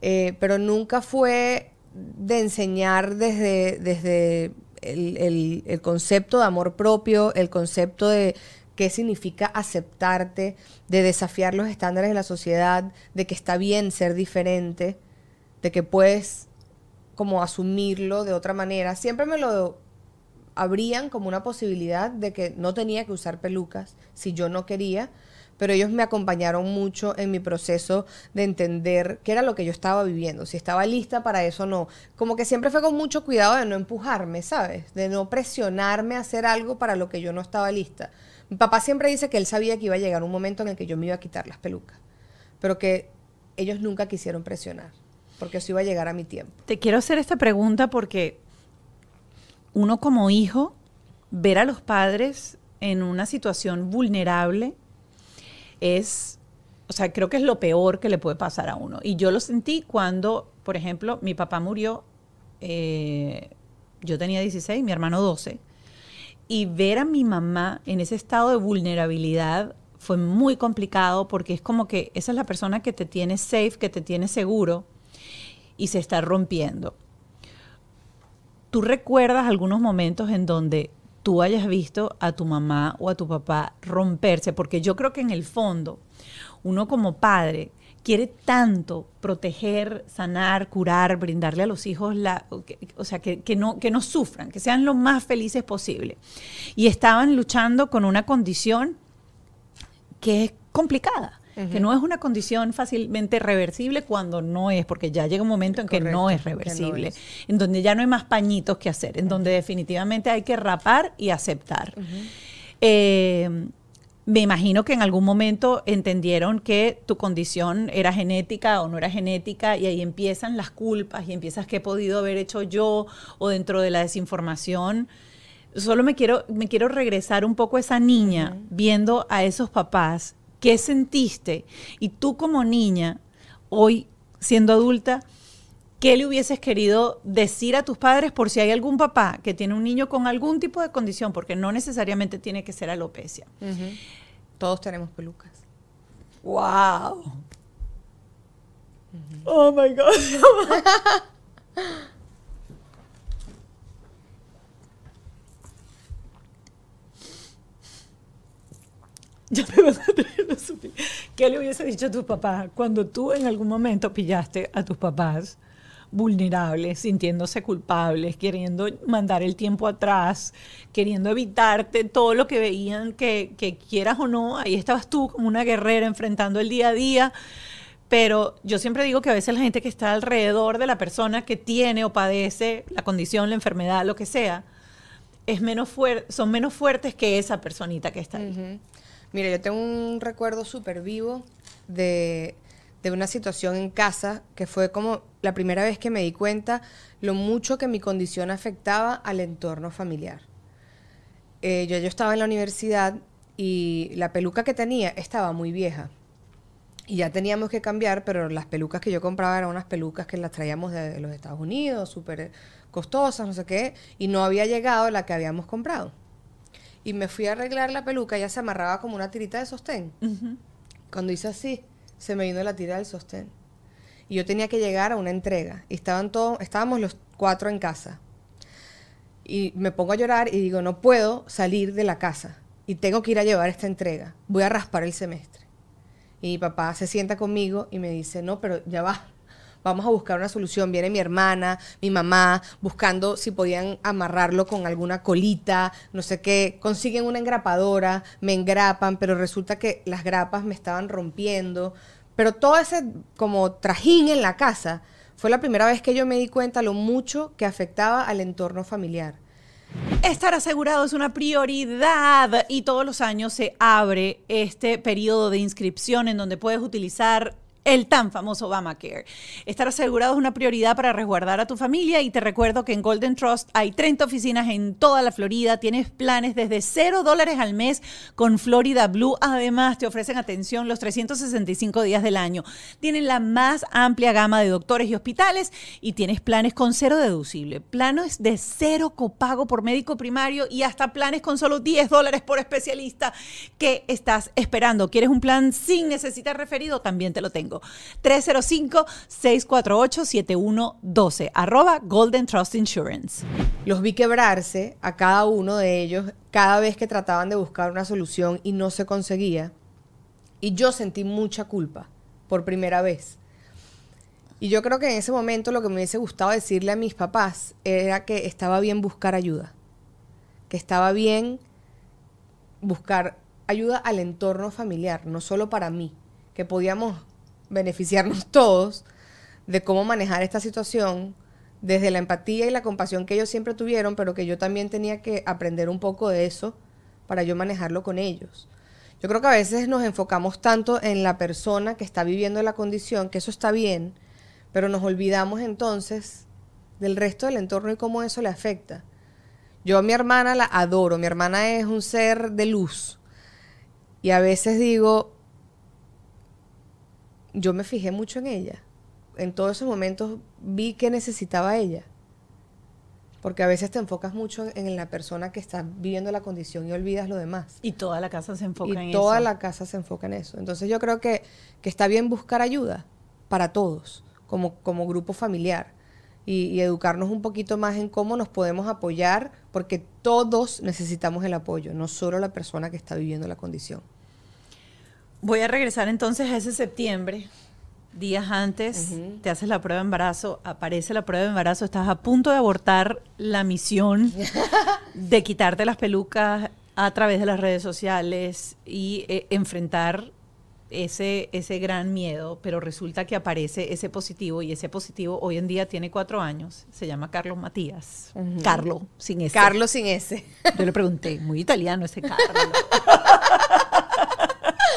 Speaker 3: Eh, pero nunca fue de enseñar desde, desde el, el- el concepto de amor propio, el concepto de qué significa aceptarte, de desafiar los estándares de la sociedad, de que está bien ser diferente, de que puedes como asumirlo de otra manera. Siempre me lo abrían como una posibilidad de que no tenía que usar pelucas si yo no quería, pero ellos me acompañaron mucho en mi proceso de entender qué era lo que yo estaba viviendo, si estaba lista para eso o no. Como que siempre fue con mucho cuidado de no empujarme, ¿sabes? De no presionarme a hacer algo para lo que yo no estaba lista. Mi papá siempre dice que él sabía que iba a llegar un momento en el que yo me iba a quitar las pelucas, pero que ellos nunca quisieron presionar, porque eso iba a llegar a mi tiempo.
Speaker 2: Te quiero hacer esta pregunta porque uno como hijo, ver a los padres en una situación vulnerable es, o sea, creo que es lo peor que le puede pasar a uno. Y yo lo sentí cuando, por ejemplo, mi papá murió eh, yo tenía 16, mi hermano 12, y ver a mi mamá en ese estado de vulnerabilidad fue muy complicado porque es como que esa es la persona que te tiene safe, que te tiene seguro y se está rompiendo. ¿Tú recuerdas algunos momentos en donde tú hayas visto a tu mamá o a tu papá romperse? Porque yo creo que en el fondo, uno como padre quiere tanto proteger, sanar, curar, brindarle a los hijos la, o sea, que, no, que no sufran, que sean lo más felices posible. Y estaban luchando con una condición que es complicada que no es una condición fácilmente reversible cuando no es, porque ya llega un momento en que no es reversible, en donde ya no hay más pañitos que hacer, en donde definitivamente hay que rapar y aceptar. Eh, me imagino que en algún momento entendieron que tu condición era genética o no era genética y ahí empiezan las culpas y empiezas qué he podido haber hecho yo o dentro de la desinformación. Solo me quiero, me quiero regresar un poco a esa niña viendo a esos papás ¿Qué sentiste? Y tú como niña, hoy siendo adulta, ¿qué le hubieses querido decir a tus padres por si hay algún papá que tiene un niño con algún tipo de condición? Porque no necesariamente tiene que ser alopecia.
Speaker 3: Todos tenemos pelucas.
Speaker 2: ¡Wow! Oh my God. Ya me vas a ¿Qué le hubiese dicho a tus papás cuando tú en algún momento pillaste a tus papás vulnerables, sintiéndose culpables, queriendo mandar el tiempo atrás, queriendo evitarte todo lo que veían que, que quieras o no? Ahí estabas tú como una guerrera enfrentando el día a día. Pero yo siempre digo que a veces la gente que está alrededor de la persona que tiene o padece la condición, la enfermedad, lo que sea, es menos son menos fuertes que esa personita que está ahí.
Speaker 3: Mira, yo tengo un recuerdo súper vivo de, una situación en casa que fue como la primera vez que me di cuenta lo mucho que mi condición afectaba al entorno familiar. Eh, yo, yo estaba en la universidad y la peluca que tenía estaba muy vieja. Y ya teníamos que cambiar, pero las pelucas que yo compraba eran unas pelucas que las traíamos de los Estados Unidos, súper costosas, no sé qué, y no había llegado la que habíamos comprado y me fui a arreglar la peluca, ya se amarraba como una tirita de sostén. Cuando hice así, se me vino la tira del sostén. Y yo tenía que llegar a una entrega. Y estaban todos, estábamos los cuatro en casa. Y me pongo a llorar y digo, no puedo salir de la casa. Y tengo que ir a llevar esta entrega. Voy a raspar el semestre. Y mi papá se sienta conmigo y me dice, no, pero ya va vamos a buscar una solución. Viene mi hermana, mi mamá, buscando si podían amarrarlo con alguna colita, no sé qué. Consiguen una engrapadora, me engrapan, pero resulta que las grapas me estaban rompiendo. Pero todo ese como trajín en la casa fue la primera vez que yo me di cuenta lo mucho que afectaba al entorno familiar.
Speaker 2: Estar asegurado es una prioridad y todos los años se abre este periodo de inscripción en donde puedes utilizar el tan famoso Obamacare. Estar asegurado es una prioridad para resguardar a tu familia y te recuerdo que en Golden Trust hay 30 oficinas en toda la Florida. Tienes planes desde 0 dólares al mes con Florida Blue. Además, te ofrecen atención los 365 días del año. Tienen la más amplia gama de doctores y hospitales y tienes planes con cero deducible, planes de cero copago por médico primario y hasta planes con solo 10 dólares por especialista. ¿Qué estás esperando? ¿Quieres un plan sin necesitar referido? También te lo tengo. 305-648-7112, arroba Golden Trust Insurance.
Speaker 3: Los vi quebrarse a cada uno de ellos cada vez que trataban de buscar una solución y no se conseguía. Y yo sentí mucha culpa por primera vez. Y yo creo que en ese momento lo que me hubiese gustado decirle a mis papás era que estaba bien buscar ayuda. Que estaba bien buscar ayuda al entorno familiar, no solo para mí. Que podíamos beneficiarnos todos de cómo manejar esta situación desde la empatía y la compasión que ellos siempre tuvieron, pero que yo también tenía que aprender un poco de eso para yo manejarlo con ellos. Yo creo que a veces nos enfocamos tanto en la persona que está viviendo la condición, que eso está bien, pero nos olvidamos entonces del resto del entorno y cómo eso le afecta. Yo a mi hermana la adoro, mi hermana es un ser de luz. Y a veces digo, yo me fijé mucho en ella. En todos esos momentos vi que necesitaba ella. Porque a veces te enfocas mucho en, en la persona que está viviendo la condición y olvidas lo demás.
Speaker 2: Y toda la casa se enfoca en
Speaker 3: y toda
Speaker 2: eso.
Speaker 3: la casa se enfoca en eso. Entonces yo creo que, que está bien buscar ayuda para todos, como, como grupo familiar. Y, y educarnos un poquito más en cómo nos podemos apoyar, porque todos necesitamos el apoyo, no solo la persona que está viviendo la condición.
Speaker 2: Voy a regresar entonces a ese septiembre. Días antes, te haces la prueba de embarazo, aparece la prueba de embarazo, estás a punto de abortar la misión de quitarte las pelucas a través de las redes sociales y eh, enfrentar ese, ese gran miedo, pero resulta que aparece ese positivo y ese positivo hoy en día tiene cuatro años, se llama Carlos Matías. Carlo, sin ese.
Speaker 3: Carlos sin ese.
Speaker 2: Yo le pregunté, muy italiano ese Carlo.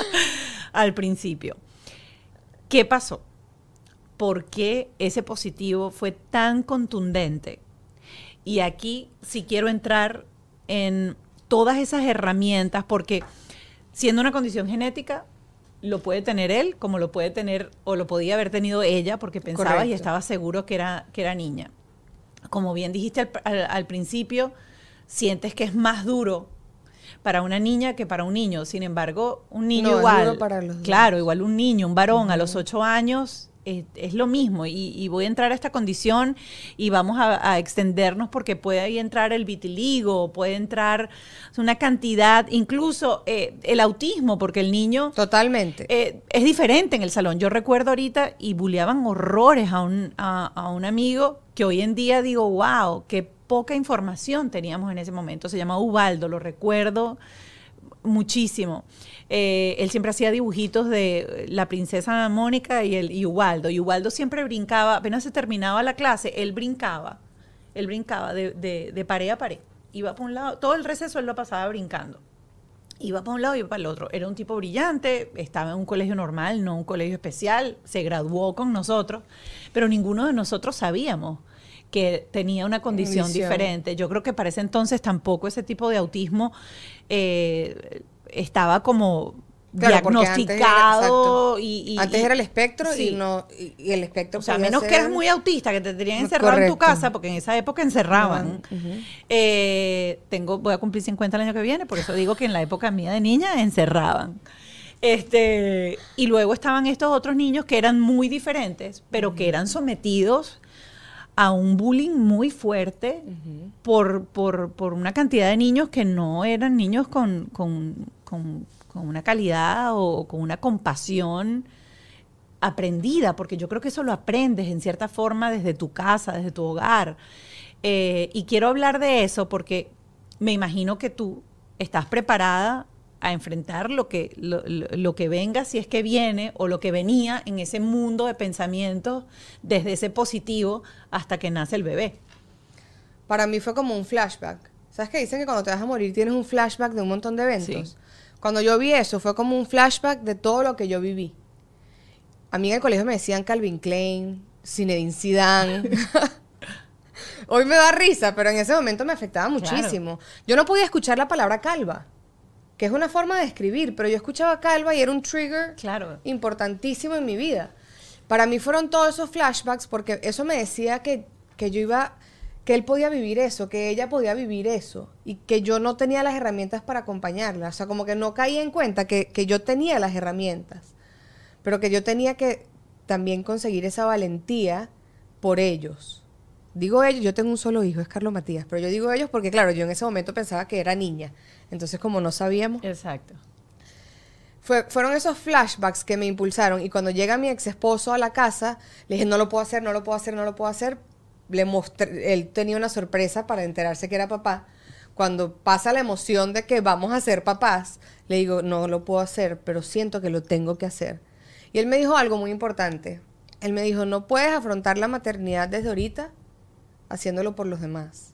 Speaker 2: Al principio. ¿Qué pasó? ¿Por qué ese positivo fue tan contundente? Y aquí sí quiero entrar en todas esas herramientas, porque siendo una condición genética, lo puede tener él, como lo puede tener, o lo podía haber tenido ella, porque pensaba y estaba seguro que era, que era niña. Como bien dijiste al, al- al principio, sientes que es más duro para una niña que para un niño. Sin embargo, un niño
Speaker 3: No,
Speaker 2: igual.
Speaker 3: para los
Speaker 2: claro, igual un niño, un varón a los ocho años. Es, es lo mismo y, y voy a entrar a esta condición y vamos a, a extendernos porque puede ahí entrar el vitiligo, puede entrar una cantidad, incluso eh, el autismo, porque el niño
Speaker 3: Totalmente.
Speaker 2: eh, es diferente en el salón. Yo recuerdo ahorita y bulleaban horrores a un, a, a un amigo que hoy en día digo, wow, qué poca información teníamos en ese momento. Se llama Ubaldo, lo recuerdo muchísimo. Eh, él siempre hacía dibujitos de la princesa Mónica y, el, Ubaldo. Y Ubaldo siempre brincaba, apenas se terminaba la clase, él brincaba. Él brincaba de, de, de pared a pared. Iba por un lado, todo el receso él lo pasaba brincando iba para un lado y iba para el otro. Era un tipo brillante, estaba en un colegio normal, no un colegio especial, se graduó con nosotros, pero ninguno de nosotros sabíamos que tenía una condición
Speaker 3: Condición.
Speaker 2: diferente. Yo creo que para ese entonces tampoco ese tipo de autismo eh, estaba como
Speaker 3: Claro, porque antes era-
Speaker 2: diagnosticado y, y-
Speaker 3: Antes era el espectro
Speaker 2: sí.
Speaker 3: y no y, el espectro
Speaker 2: o sea, a menos que eras muy autista, que te tenían encerrado en tu casa, porque en esa época encerraban. Eh, tengo, voy a cumplir 50 el año que viene, por eso digo que en la época mía de niña encerraban. Este, y luego estaban estos otros niños que eran muy diferentes, pero que eran sometidos a un bullying muy fuerte por, por, por una cantidad de niños que no eran niños con, con, con- con una calidad o con una compasión aprendida, porque yo creo que eso lo aprendes en cierta forma desde tu casa, desde tu hogar. Eh, y quiero hablar de eso porque me imagino que tú estás preparada a enfrentar lo que, lo, lo- que venga, si es que viene, o lo que venía en ese mundo de pensamientos, desde ese positivo hasta que nace el bebé.
Speaker 3: Para mí fue como un flashback. ¿Sabes qué dicen que cuando te vas a morir tienes un flashback de un montón de eventos?
Speaker 2: Sí.
Speaker 3: Cuando yo vi eso fue como un flashback de todo lo que yo viví. A mí en el colegio me decían Calvin Klein, Zinedine Zidane. Hoy me da risa, pero en ese momento me afectaba muchísimo. Yo no podía escuchar la palabra calva, que es una forma de escribir, pero yo escuchaba calva y era un trigger
Speaker 2: Claro.
Speaker 3: importantísimo en mi vida. Para mí fueron todos esos flashbacks porque eso me decía que, que yo iba, que él podía vivir eso, que ella podía vivir eso y que yo no tenía las herramientas para acompañarla. O sea, como que no caía en cuenta que, que yo tenía las herramientas, pero que yo tenía que también conseguir esa valentía por ellos. Digo ellos, yo tengo un solo hijo, es Carlos Matías, pero yo digo ellos porque, claro, yo en ese momento pensaba que era niña. Entonces, como no sabíamos,
Speaker 2: Exacto.
Speaker 3: fue- fueron esos flashbacks que me impulsaron. Y cuando llega mi ex esposo a la casa, le dije, no lo puedo hacer, no lo puedo hacer, no lo puedo hacer. Le mostré, él tenía una sorpresa para enterarse que era papá. Cuando pasa la emoción de que vamos a ser papás, le digo, no lo puedo hacer, pero siento que lo tengo que hacer. Y él me dijo algo muy importante. Él me dijo, no puedes afrontar la maternidad desde ahorita haciéndolo por los demás.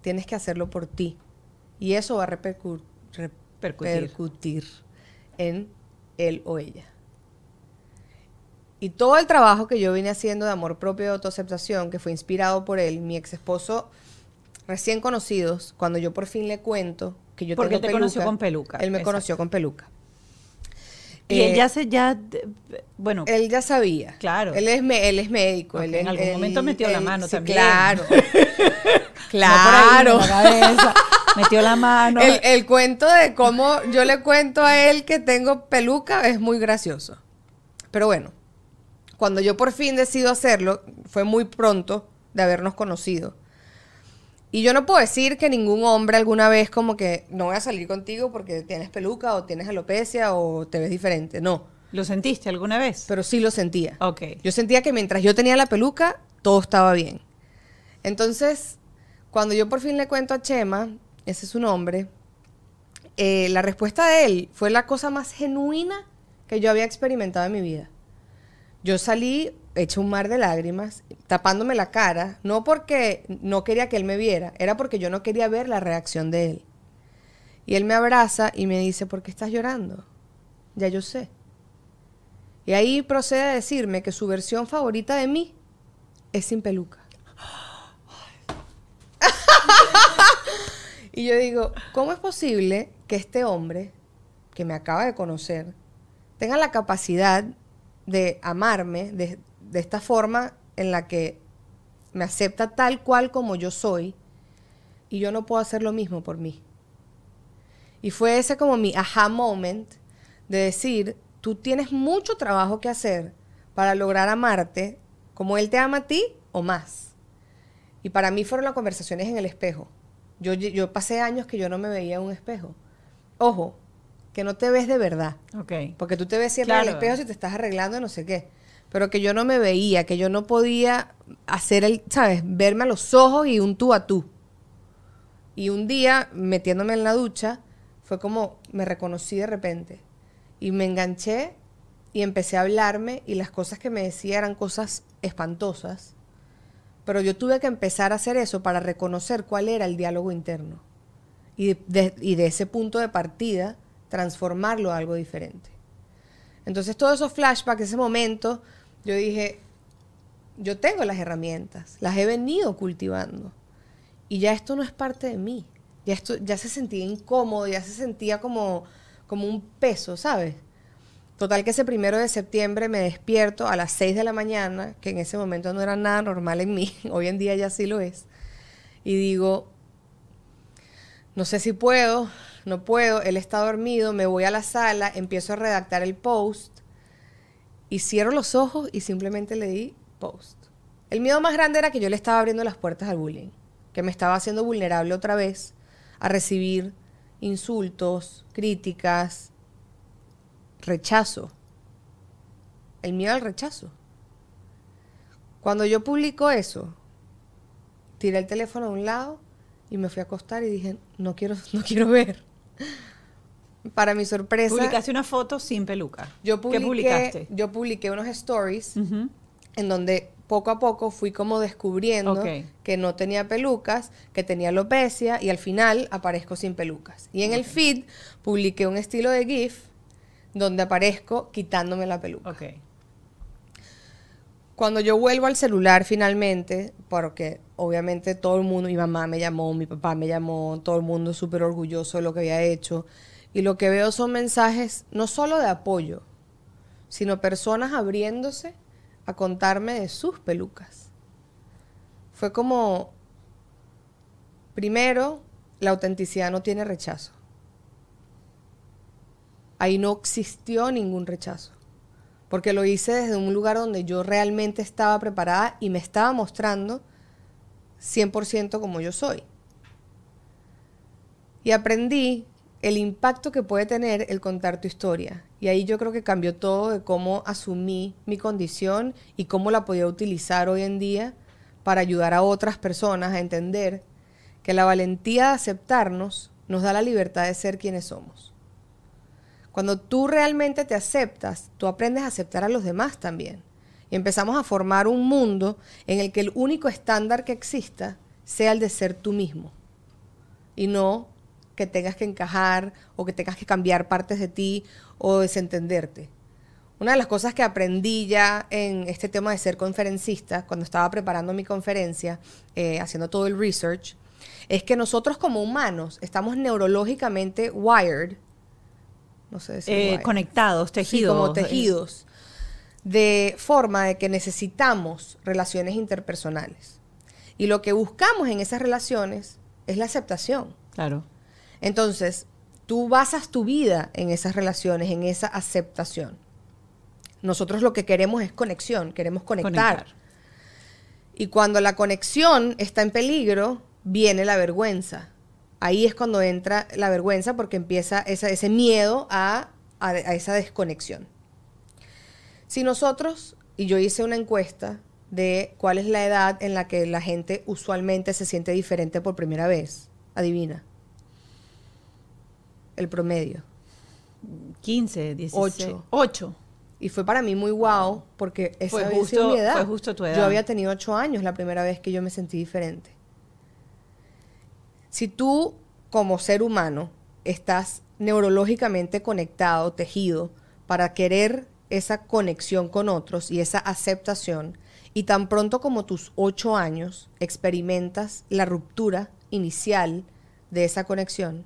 Speaker 3: Tienes que hacerlo por ti. Y eso va a repercu-
Speaker 2: Percutir.
Speaker 3: repercutir en él o ella. Y todo el trabajo que yo vine haciendo de amor propio y autoaceptación, que fue inspirado por él, mi ex esposo, recién conocidos, cuando yo por fin le cuento que yo
Speaker 2: Porque
Speaker 3: tengo
Speaker 2: él te conoció con peluca,
Speaker 3: Él me
Speaker 2: exacto.
Speaker 3: conoció con peluca.
Speaker 2: Y él
Speaker 3: Eh,
Speaker 2: ya se, ya, bueno,
Speaker 3: Él ya sabía.
Speaker 2: Claro.
Speaker 3: Él es, me- él es médico. Él,
Speaker 2: en
Speaker 3: él-
Speaker 2: algún momento
Speaker 3: él-
Speaker 2: metió la mano
Speaker 3: sí,
Speaker 2: también.
Speaker 3: Claro.
Speaker 2: no por ahí,
Speaker 3: claro.
Speaker 2: Metió la mano.
Speaker 3: El, el cuento de cómo yo le cuento a él que tengo peluca es muy gracioso. Pero bueno, cuando yo por fin decido hacerlo, fue muy pronto de habernos conocido. Y yo no puedo decir que ningún hombre alguna vez como que no voy a salir contigo porque tienes peluca o tienes alopecia o te ves diferente. No,
Speaker 2: ¿Lo sentiste alguna vez?
Speaker 3: pero sí lo sentía.
Speaker 2: ok.
Speaker 3: Yo sentía que mientras yo tenía la peluca, todo estaba bien. Entonces, cuando yo por fin le cuento a Chema, ese es su nombre, eh, la respuesta de él fue la cosa más genuina que yo había experimentado en mi vida. Yo salí hecho un mar de lágrimas, tapándome la cara, no porque no quería que él me viera, era porque yo no quería ver la reacción de él. Y él me abraza y me dice, ¿por qué estás llorando? Ya yo sé. Y ahí procede a decirme que su versión favorita de mí es sin peluca. y yo digo, ¿cómo es posible que este hombre, que me acaba de conocer, tenga la capacidad de amarme de, esta forma en la que me acepta tal cual como yo soy y yo no puedo hacer lo mismo por mí? Y fue ese como mi aha moment de decir, tú tienes mucho trabajo que hacer para lograr amarte como él te ama a ti o más. Y para mí fueron las conversaciones en el espejo. Yo, yo pasé años que yo no me veía en un espejo. Ojo, que no te ves de verdad.
Speaker 2: Ok.
Speaker 3: Porque tú te ves siempre en el
Speaker 2: Claro.
Speaker 3: espejo si te estás arreglando, no sé qué. Pero que yo no me veía, que yo no podía hacer el, ¿sabes? Verme a los ojos y un tú a tú. Y un día, metiéndome en la ducha, fue como me reconocí de repente. Y me enganché y empecé a hablarme y las cosas que me decía eran cosas espantosas. Pero yo tuve que empezar a hacer eso para reconocer cuál era el diálogo interno. Y de, ese punto de partida, transformarlo a algo diferente. Entonces, todos esos flashbacks, ese momento, yo dije, yo tengo las herramientas, las he venido cultivando. Y ya esto no es parte de mí. Ya esto ya se sentía incómodo, ya se sentía como, como un peso, ¿sabes? Total que ese primero de septiembre me despierto a las 6 de la mañana, que en ese momento no era nada normal en mí, hoy en día ya sí lo es. Y digo, no sé si puedo, no puedo, él está dormido, me voy a la sala, empiezo a redactar el post y cierro los ojos y simplemente le di post. El miedo más grande era que yo le estaba abriendo las puertas al bullying, que me estaba haciendo vulnerable otra vez a recibir insultos, críticas, rechazo. El miedo al rechazo. Cuando yo publico eso, tiré el teléfono a un lado y me fui a acostar y dije, no quiero, no quiero ver. Para mi sorpresa,
Speaker 2: Publicaste una foto sin peluca.
Speaker 3: yo
Speaker 2: ¿Qué
Speaker 3: publiqué,
Speaker 2: publicaste?
Speaker 3: yo publiqué unos stories en donde poco a poco fui como descubriendo que no tenía pelucas, que tenía alopecia y al final aparezco sin pelucas. Y en el feed publiqué un estilo de GIF donde aparezco quitándome la peluca. Cuando yo vuelvo al celular finalmente, porque obviamente todo el mundo, mi mamá me llamó, mi papá me llamó, todo el mundo súper orgulloso de lo que había hecho. Y lo que veo son mensajes no solo de apoyo, sino personas abriéndose a contarme de sus pelucas. Fue como, primero, la autenticidad no tiene rechazo. Ahí no existió ningún rechazo porque lo hice desde un lugar donde yo realmente estaba preparada y me estaba mostrando 100% como yo soy. Y aprendí el impacto que puede tener el contar tu historia. Y ahí yo creo que cambió todo de cómo asumí mi condición y cómo la podía utilizar hoy en día para ayudar a otras personas a entender que la valentía de aceptarnos nos da la libertad de ser quienes somos. Cuando tú realmente te aceptas, tú aprendes a aceptar a los demás también. Y empezamos a formar un mundo en el que el único estándar que exista sea el de ser tú mismo. Y no que tengas que encajar o que tengas que cambiar partes de ti o desentenderte. Una de las cosas que aprendí ya en este tema de ser conferencista, cuando estaba preparando mi conferencia, eh, haciendo todo el research, es que nosotros como humanos estamos neurológicamente wired no sé decir
Speaker 2: Eh, conectados,
Speaker 3: Sí,
Speaker 2: tejidos.
Speaker 3: como tejidos. De forma de que necesitamos relaciones interpersonales. Y lo que buscamos en esas relaciones es la aceptación.
Speaker 2: Claro.
Speaker 3: Entonces, tú basas tu vida en esas relaciones, en esa aceptación. Nosotros lo que queremos es conexión, queremos conectar.
Speaker 2: Conectar.
Speaker 3: Y cuando la conexión está en peligro, viene la vergüenza. Ahí es cuando entra la vergüenza porque empieza esa- ese miedo a, a- a esa desconexión. Si nosotros, y yo hice una encuesta de cuál es la edad en la que la gente usualmente se siente diferente por primera vez, adivina. El promedio.
Speaker 2: 15, 16.
Speaker 3: Ocho.
Speaker 2: 8.
Speaker 3: Y fue para mí muy wow, porque esa
Speaker 2: Fue
Speaker 3: había
Speaker 2: justo-
Speaker 3: sido mi edad.
Speaker 2: fue justo tu edad.
Speaker 3: Yo había tenido ocho años la primera vez que yo me sentí diferente. Si tú, como ser humano, estás neurológicamente conectado, tejido, para querer esa conexión con otros y esa aceptación, y tan pronto como tus ocho años experimentas la ruptura inicial de esa conexión,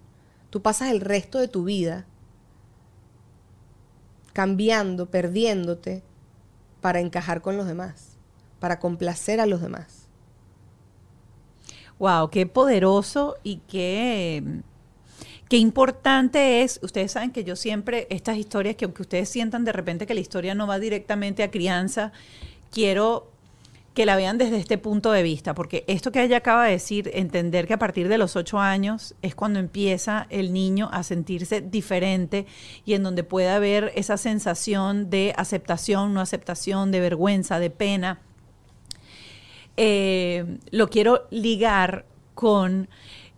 Speaker 3: tú pasas el resto de tu vida cambiando, perdiéndote para encajar con los demás, para complacer a los demás.
Speaker 2: Wow, qué poderoso y qué, qué importante es. Ustedes saben que yo siempre, estas historias, que aunque ustedes sientan de repente que la historia no va directamente a crianza, quiero que la vean desde este punto de vista, porque esto que ella acaba de decir, entender que a partir de los ocho años es cuando empieza el niño a sentirse diferente y en donde puede haber esa sensación de aceptación, no aceptación, de vergüenza, de pena eh, lo quiero ligar con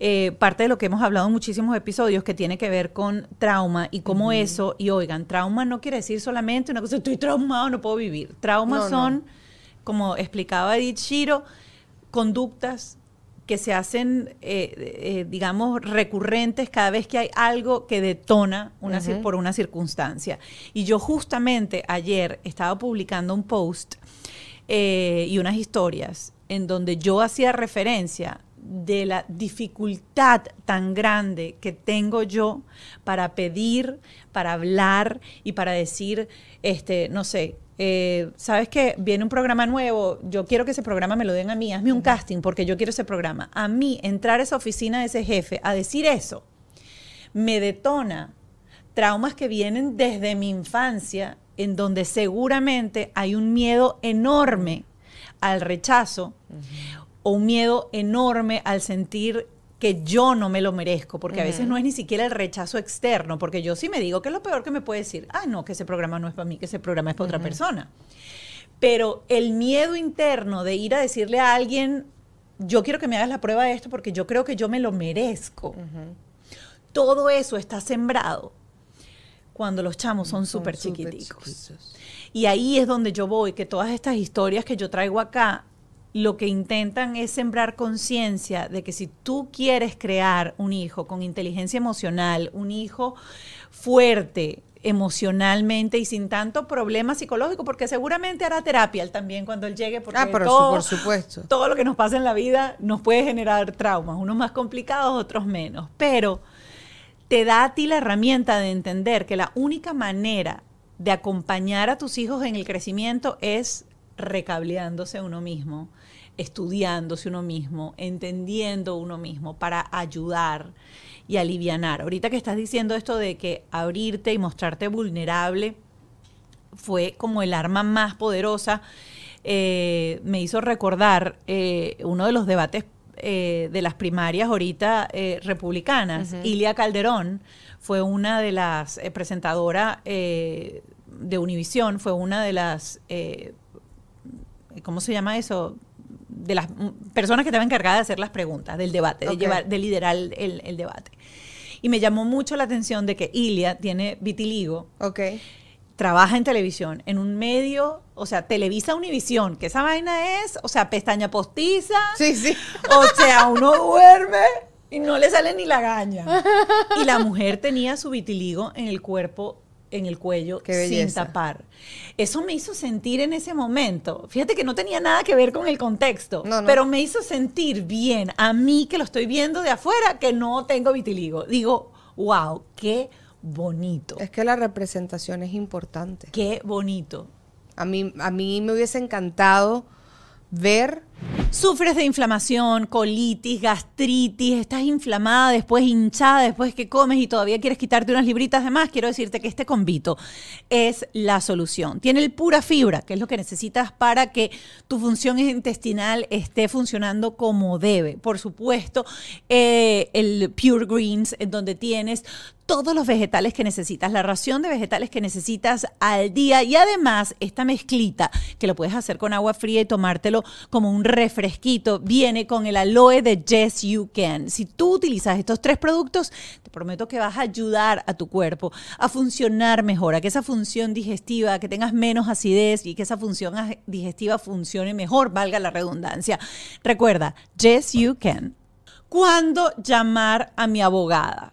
Speaker 2: eh, parte de lo que hemos hablado en muchísimos episodios que tiene que ver con trauma y cómo eso, y oigan, trauma no quiere decir solamente una cosa, estoy traumado, no puedo vivir. Traumas
Speaker 3: No, no.
Speaker 2: son, como explicaba Edith Shiro, conductas que se hacen, eh, eh, digamos, recurrentes cada vez que hay algo que detona una, por una circunstancia. Y yo justamente ayer estaba publicando un post eh, y unas historias en donde yo hacía referencia de la dificultad tan grande que tengo yo para pedir, para hablar y para decir, este, no sé, eh, sabes que viene un programa nuevo, yo quiero que ese programa me lo den a mí, hazme un casting porque yo quiero ese programa. A mí entrar a esa oficina de ese jefe a decir eso me detona traumas que vienen desde mi infancia, en donde seguramente hay un miedo enorme al rechazo o un miedo enorme al sentir que yo no me lo merezco, porque a veces no es ni siquiera el rechazo externo, porque yo sí me digo que es lo peor que me puede decir, ah, no, que ese programa no es para mí, que ese programa es para otra persona. Pero el miedo interno de ir a decirle a alguien, yo quiero que me hagas la prueba de esto porque yo creo que yo me lo merezco. Todo eso está sembrado cuando los chamos son súper chiquiticos.
Speaker 3: chiquitos.
Speaker 2: Y ahí es donde yo voy, que todas estas historias que yo traigo acá, lo que intentan es sembrar conciencia de que si tú quieres crear un hijo con inteligencia emocional, un hijo fuerte emocionalmente y sin tanto problema psicológico, porque seguramente hará terapia él también cuando él llegue, porque
Speaker 3: Ah, pero
Speaker 2: todo,
Speaker 3: por supuesto.
Speaker 2: todo lo que nos pasa en la vida nos puede generar traumas, unos más complicados, otros menos, pero te da a ti la herramienta de entender que la única manera de acompañar a tus hijos en el crecimiento es recableándose uno mismo, estudiándose uno mismo, entendiendo uno mismo para ayudar y alivianar. Ahorita que estás diciendo esto de que abrirte y mostrarte vulnerable fue como el arma más poderosa, eh, me hizo recordar eh, uno de los debates eh, de las primarias ahorita eh, republicanas. Ilia Calderón fue una de las eh, presentadoras eh, de Univisión, fue una de las, ¿cómo se llama eso? De las personas que estaban encargadas de hacer las preguntas, del debate, de, llevar, de liderar el, el debate. Y me llamó mucho la atención de que Ilia tiene vitiligo,
Speaker 3: Ok.
Speaker 2: Trabaja en televisión, en un medio, o sea, Televisa Univisión, que esa vaina es, o sea, pestaña postiza,
Speaker 3: Sí, sí.
Speaker 2: o sea, uno duerme y no le sale ni la gaña. Y la mujer tenía su vitiligo en el cuerpo, en el cuello, sin tapar. Eso me hizo sentir en ese momento, fíjate que no tenía nada que ver con el contexto,
Speaker 3: No, no.
Speaker 2: pero me hizo sentir bien a mí que lo estoy viendo de afuera, que no tengo vitiligo. Digo, wow, qué bonito.
Speaker 3: Es que la representación es importante.
Speaker 2: Qué bonito.
Speaker 3: A mí, a mí me hubiese encantado ver
Speaker 2: Sufres de inflamación, colitis, gastritis, estás inflamada, después hinchada, después que comes y todavía quieres quitarte unas libritas de más, quiero decirte que este convito es la solución. Tiene el pura fibra, que es lo que necesitas para que tu función intestinal esté funcionando como debe. Por supuesto, eh, el Pure Greens, en donde tienes todos los vegetales que necesitas, la ración de vegetales que necesitas al día y además esta mezclita que lo puedes hacer con agua fría y tomártelo como un refresquito, viene con el aloe de Yes You Can. Si tú utilizas estos tres productos, te prometo que vas a ayudar a tu cuerpo a funcionar mejor, a que esa función digestiva, que tengas menos acidez y que esa función digestiva funcione mejor, valga la redundancia. Recuerda, Yes You Can. ¿Cuándo llamar a mi abogada?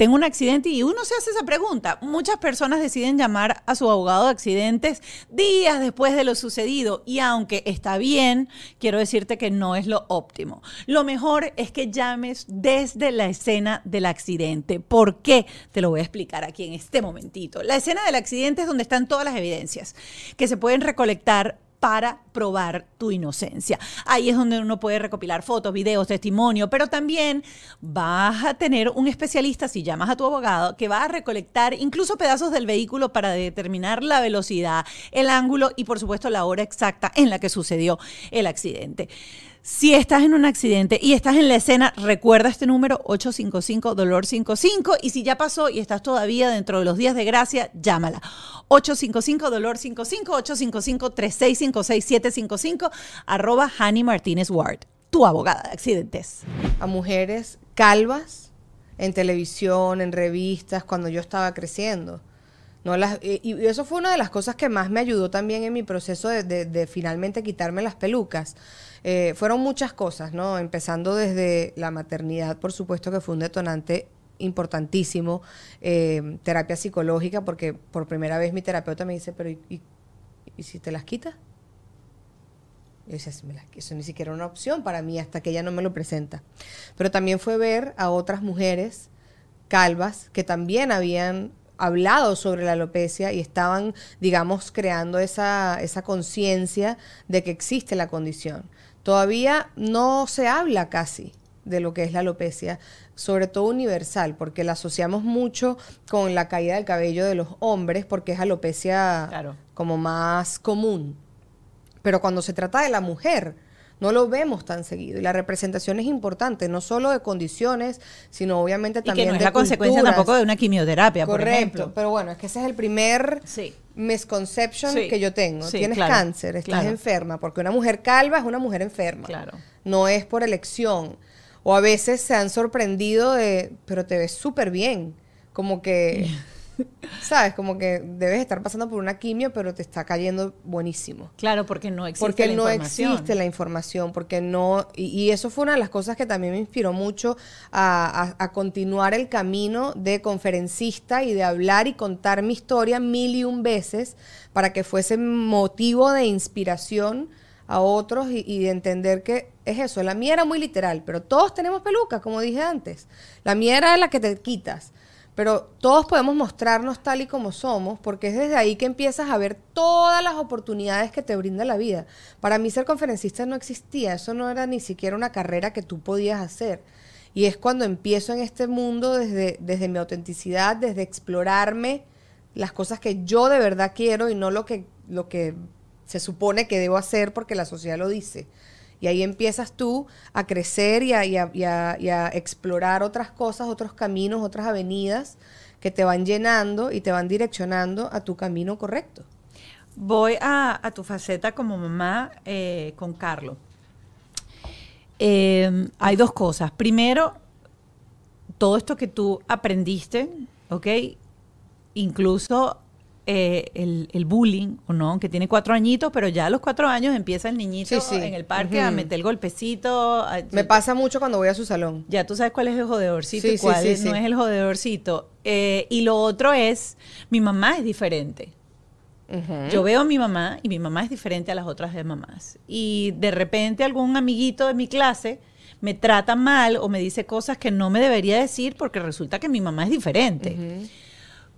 Speaker 2: Tengo un accidente y uno se hace esa pregunta. Muchas personas deciden llamar a su abogado de accidentes días después de lo sucedido y aunque está bien, quiero decirte que no es lo óptimo. Lo mejor es que llames desde la escena del accidente. ¿Por qué? Te lo voy a explicar aquí en este momentito. La escena del accidente es donde están todas las evidencias que se pueden recolectar para probar tu inocencia. Ahí es donde uno puede recopilar fotos, videos, testimonio, pero también vas a tener un especialista, si llamas a tu abogado, que va a recolectar incluso pedazos del vehículo para determinar la velocidad, el ángulo y por supuesto la hora exacta en la que sucedió el accidente. Si estás en un accidente y estás en la escena, recuerda este número 855-DOLOR55 y si ya pasó y estás todavía dentro de los días de gracia, llámala. 855-DOLOR55, 855-3656-755, arroba Hani Martínez Ward, tu abogada de accidentes.
Speaker 3: A mujeres calvas en televisión, en revistas, cuando yo estaba creciendo. No las, y eso fue una de las cosas que más me ayudó también en mi proceso de, de finalmente quitarme las pelucas eh, fueron muchas cosas, ¿no? Empezando desde la maternidad, por supuesto que fue un detonante importantísimo, eh, terapia psicológica, porque por primera vez mi terapeuta me dice, pero ¿y, si te las quitas? Y yo decía, eso ni siquiera era una opción para mí hasta que ella no me lo presenta. Pero también fue ver a otras mujeres calvas que también habían hablado sobre la alopecia y estaban, digamos, creando esa, esa conciencia de que existe la condición. Todavía no se habla casi de lo que es la alopecia, sobre todo universal, porque la asociamos mucho con la caída del cabello de los hombres, porque es alopecia como más común. Pero cuando se trata de la mujer, no lo vemos tan seguido. Y la representación es importante, no solo de condiciones, sino obviamente también
Speaker 2: que no
Speaker 3: es
Speaker 2: la consecuencia tampoco de una quimioterapia,
Speaker 3: Correcto,
Speaker 2: por ejemplo.
Speaker 3: pero bueno, es que ese es el primer
Speaker 2: sí.
Speaker 3: misconception que yo tengo. Tienes cáncer, estás enferma, porque una mujer calva es una mujer enferma.
Speaker 2: Claro.
Speaker 3: No es por elección. O a veces se han sorprendido de, pero te ves súper bien. Como que... ¿Sabes? Como que debes estar pasando por una quimio, pero te está cayendo buenísimo.
Speaker 2: Claro, porque no existe
Speaker 3: porque
Speaker 2: la
Speaker 3: no
Speaker 2: información.
Speaker 3: existe la información, porque no... Y, eso fue una de las cosas que también me inspiró mucho a, continuar el camino de conferencista y de hablar y contar mi historia mil y un veces para que fuese motivo de inspiración a otros y, de entender que es eso. La mía era muy literal, pero todos tenemos pelucas, como dije antes. La mía era la que te quitas. Pero todos podemos mostrarnos tal y como somos, porque es desde ahí que empiezas a ver todas las oportunidades que te brinda la vida. Para mí ser conferencista no existía, eso no era ni siquiera una carrera que tú podías hacer. Y es cuando empiezo en este mundo desde, desde mi autenticidad, desde explorarme las cosas que yo de verdad quiero y no lo que, lo que se supone que debo hacer porque la sociedad lo dice. Y ahí empiezas tú a crecer y a, explorar otras cosas, otros caminos, otras avenidas que te van llenando y te van direccionando a tu camino correcto.
Speaker 2: Voy a, tu faceta como mamá eh, con Carlos. Em, hay dos cosas. Primero, todo esto que tú aprendiste, ¿ok? Incluso eh, el, bullying, o no, que tiene cuatro añitos, pero ya a los cuatro años empieza el niñito en el parque a meter el golpecito.
Speaker 3: Me pasa mucho cuando voy a su salón.
Speaker 2: Ya tú sabes cuál es el jodedorcito y cuál no es el jodedorcito. Eh, y lo otro es, mi mamá es diferente. Yo veo a mi mamá y mi mamá es diferente a las otras de mamás. Y de repente algún amiguito de mi clase me trata mal o me dice cosas que no me debería decir porque resulta que mi mamá es diferente.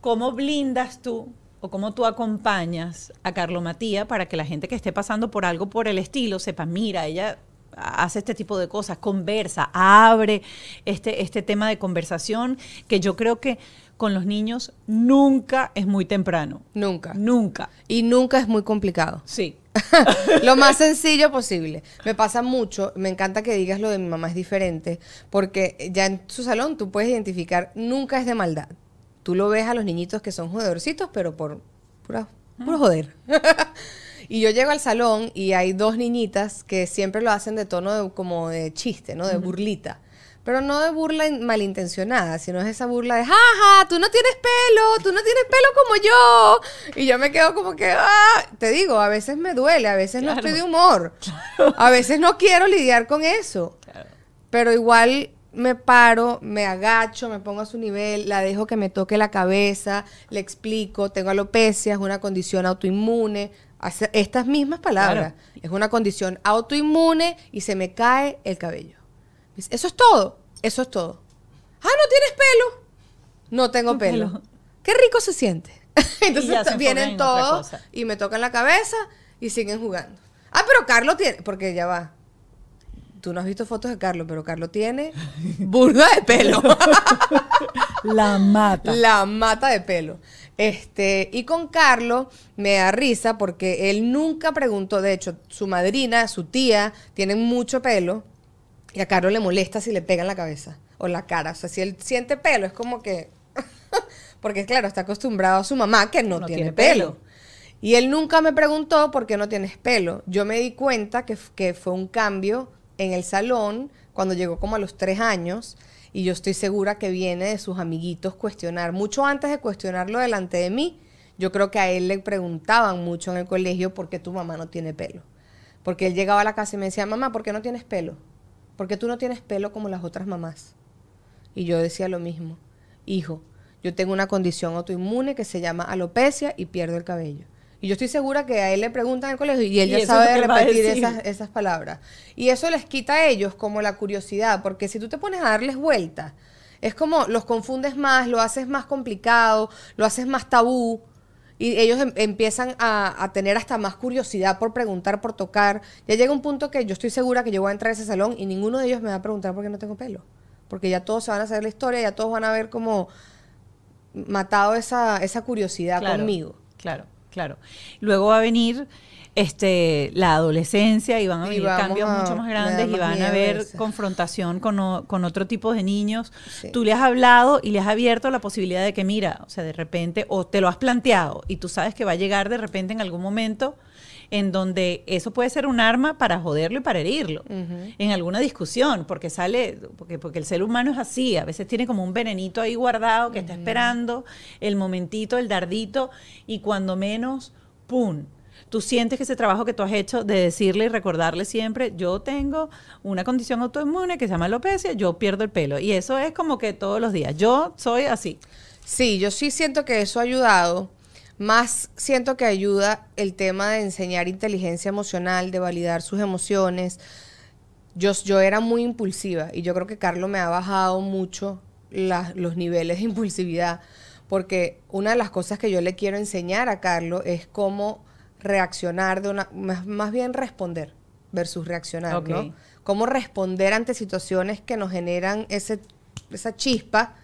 Speaker 2: ¿cómo blindas tú o cómo tú acompañas a Carlo Matías para que la gente que esté pasando por algo por el estilo sepa, mira, ella hace este tipo de cosas, conversa, abre este, este tema de conversación que yo creo que con los niños nunca es muy temprano.
Speaker 3: Nunca.
Speaker 2: Nunca.
Speaker 3: Y nunca es muy complicado.
Speaker 2: Sí.
Speaker 3: lo más sencillo posible. Me pasa mucho, me encanta que digas lo de mi mamá es diferente, porque ya en su salón tú puedes identificar, nunca es de maldad. Tú lo ves a los niñitos que son jodedorcitos, pero por pura, puro joder. y yo llego al salón y hay dos niñitas que siempre lo hacen de tono de, como de chiste, ¿no? De burlita. Pero no de burla in- malintencionada, sino es esa burla de, jaja, tú no tienes pelo, tú no tienes pelo como yo. Y yo me quedo como que, ah, te digo, a veces me duele, a veces no estoy de humor. A veces no quiero lidiar con eso. Pero igual me paro, me agacho, me pongo a su nivel, la dejo que me toque la cabeza, le explico, tengo alopecia, es una condición autoinmune. Hace estas mismas palabras. Es una condición autoinmune y se me cae el cabello. Eso es todo, eso es todo. Ah, no tienes pelo. No tengo pelo.
Speaker 2: pelo.
Speaker 3: Qué rico se siente. Entonces
Speaker 2: se
Speaker 3: vienen todos y me tocan la cabeza y siguen jugando. Ah, pero Carlos tiene, porque ya va. Tú no has visto fotos de Carlos, pero Carlos tiene burda de pelo.
Speaker 2: La mata.
Speaker 3: La mata de pelo. Este, y con Carlos me da risa porque él nunca preguntó, de hecho, su madrina, su tía, tienen mucho pelo y a Carlos le molesta si le pegan la cabeza o la cara. O sea, si él siente pelo, es como que... porque claro, está acostumbrado a su mamá que no,
Speaker 2: No
Speaker 3: tiene,
Speaker 2: tiene
Speaker 3: pelo.
Speaker 2: pelo.
Speaker 3: Y él nunca me preguntó por qué no tienes pelo. Yo me di cuenta que, que fue un cambio en el salón cuando llegó como a los tres años. Y yo estoy segura que viene de sus amiguitos cuestionar. Mucho antes de cuestionarlo delante de mí, yo creo que a él le preguntaban mucho en el colegio por qué tu mamá no tiene pelo. Porque él llegaba a la casa y me decía, mamá, ¿por qué no tienes pelo? ¿Por qué tú no tienes pelo como las otras mamás? Y yo decía lo mismo, hijo, yo tengo una condición autoinmune que se llama alopecia y pierdo el cabello. Y yo estoy segura que a él le preguntan en el colegio y él
Speaker 2: Y
Speaker 3: ya sabe repetir esas, esas palabras. Y eso les quita a ellos como la curiosidad, porque si tú te pones a darles vueltas, es como los confundes más, lo haces más complicado, lo haces más tabú. Y ellos em- empiezan a, a tener hasta más curiosidad por preguntar, por tocar. Ya llega un punto que yo estoy segura que yo voy a entrar a ese salón y ninguno de ellos me va a preguntar por qué no tengo pelo. Porque ya todos se van a saber la historia, ya todos van a ver como matado esa, esa curiosidad
Speaker 2: Claro,
Speaker 3: conmigo.
Speaker 2: Claro, claro. Luego va a venir este la adolescencia y van a venir cambios
Speaker 3: a-
Speaker 2: mucho más grandes y van a haber confrontación con, o- con otro tipo de niños.
Speaker 3: Sí.
Speaker 2: Tú le has hablado y le has abierto la posibilidad de que, mira, o sea, de repente, o te lo has planteado y tú sabes que va a llegar de repente en algún momento en donde eso puede ser un arma para joderlo y para herirlo en alguna discusión, porque sale, porque, porque el ser humano es así, a veces tiene como un venenito ahí guardado que está esperando el momentito, el dardito, y cuando menos, ¡pum! Tú sientes que ese trabajo que tú has hecho de decirle y recordarle siempre, yo tengo una condición autoinmune que se llama alopecia, yo pierdo el pelo. Y eso es como que todos los días. Yo soy así.
Speaker 3: Sí, yo sí siento que eso ha ayudado. Más siento que ayuda el tema de enseñar inteligencia emocional, de validar sus emociones. Yo, yo era muy impulsiva y yo creo que Carlos me ha bajado mucho la- los niveles de impulsividad. Porque una de las cosas que yo le quiero enseñar a Carlos es cómo reaccionar de una, más, más bien responder versus reaccionar,
Speaker 2: Ok.
Speaker 3: ¿no? Cómo responder ante situaciones que nos generan ese, esa chispa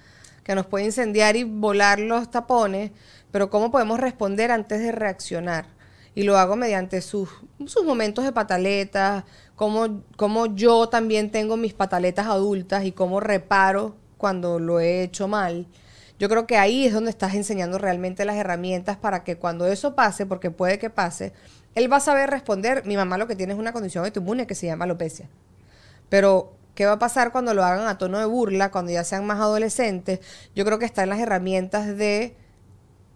Speaker 3: que nos puede incendiar y volar los tapones, pero cómo podemos responder antes de reaccionar. Y lo hago mediante sus, sus momentos de pataletas, cómo, cómo yo también tengo mis pataletas adultas y cómo reparo cuando lo he hecho mal. Yo creo que ahí es donde estás enseñando realmente las herramientas para que cuando eso pase, porque puede que pase, él va a saber responder. Mi mamá lo que tiene es una condición autoinmune que se llama alopecia. Pero, ¿qué va a pasar cuando lo hagan a tono de burla, cuando ya sean más adolescentes? Yo creo que están las herramientas de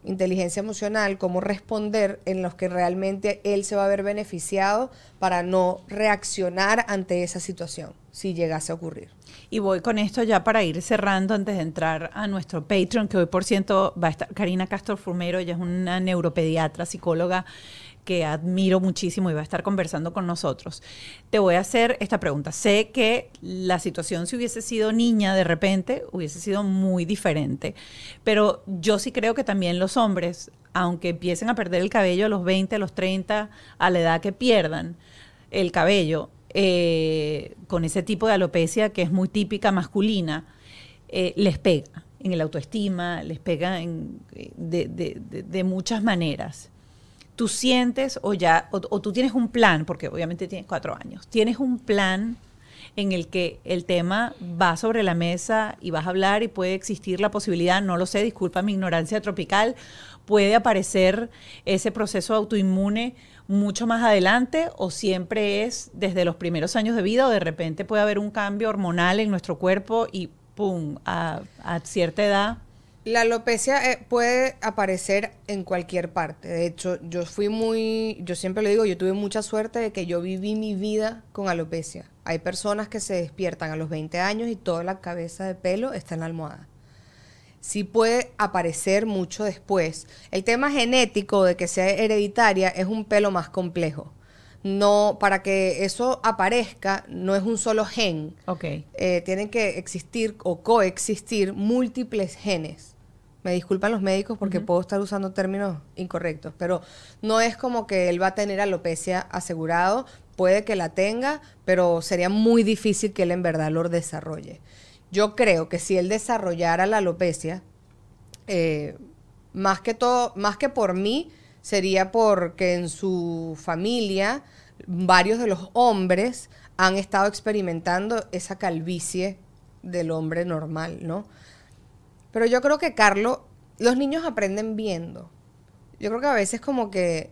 Speaker 3: inteligencia emocional, cómo responder en los que realmente él se va a ver beneficiado para no reaccionar ante esa situación, si llegase a ocurrir.
Speaker 2: Y voy con esto ya para ir cerrando antes de entrar a nuestro Patreon, que hoy por ciento va a estar Karina Castro Fumero, ella es una neuropediatra, psicóloga que admiro muchísimo y va a estar conversando con nosotros. Te voy a hacer esta pregunta. Sé que la situación si hubiese sido niña de repente hubiese sido muy diferente, pero yo sí creo que también los hombres, aunque empiecen a perder el cabello a los 20, a los 30, a la edad que pierdan el cabello, eh, con ese tipo de alopecia que es muy típica masculina, eh, les pega en el autoestima, les pega en, de- de muchas maneras. Tú sientes o ya, o, o tú tienes un plan, porque obviamente tienes cuatro años, tienes un plan en el que el tema va sobre la mesa y vas a hablar y puede existir la posibilidad, no lo sé, disculpa mi ignorancia tropical, puede aparecer ese proceso autoinmune mucho más adelante o siempre es desde los primeros años de vida o de repente puede haber un cambio hormonal en nuestro cuerpo y pum, a, a cierta edad.
Speaker 3: La alopecia eh, puede aparecer en cualquier parte. De hecho, yo fui muy, yo siempre lo digo, yo tuve mucha suerte de que yo viví mi vida con alopecia. Hay personas que se despiertan a los 20 años y toda la cabeza de pelo está en la almohada. Sí puede aparecer mucho después. El tema genético de que sea hereditaria es un pelo más complejo. No, para que eso aparezca, no es un solo gen
Speaker 2: Ok.
Speaker 3: eh, tienen que existir o coexistir múltiples genes. Me disculpan los médicos porque puedo estar usando términos incorrectos, pero no es como que él va a tener alopecia asegurado, puede que la tenga, pero sería muy difícil que él en verdad lo desarrolle. Yo creo que si él desarrollara la alopecia, eh, más que todo, más que por mí, sería porque en su familia varios de los hombres han estado experimentando esa calvicie del hombre normal, ¿no? Pero yo creo que Carlos, los niños aprenden viendo. Yo creo que a veces como que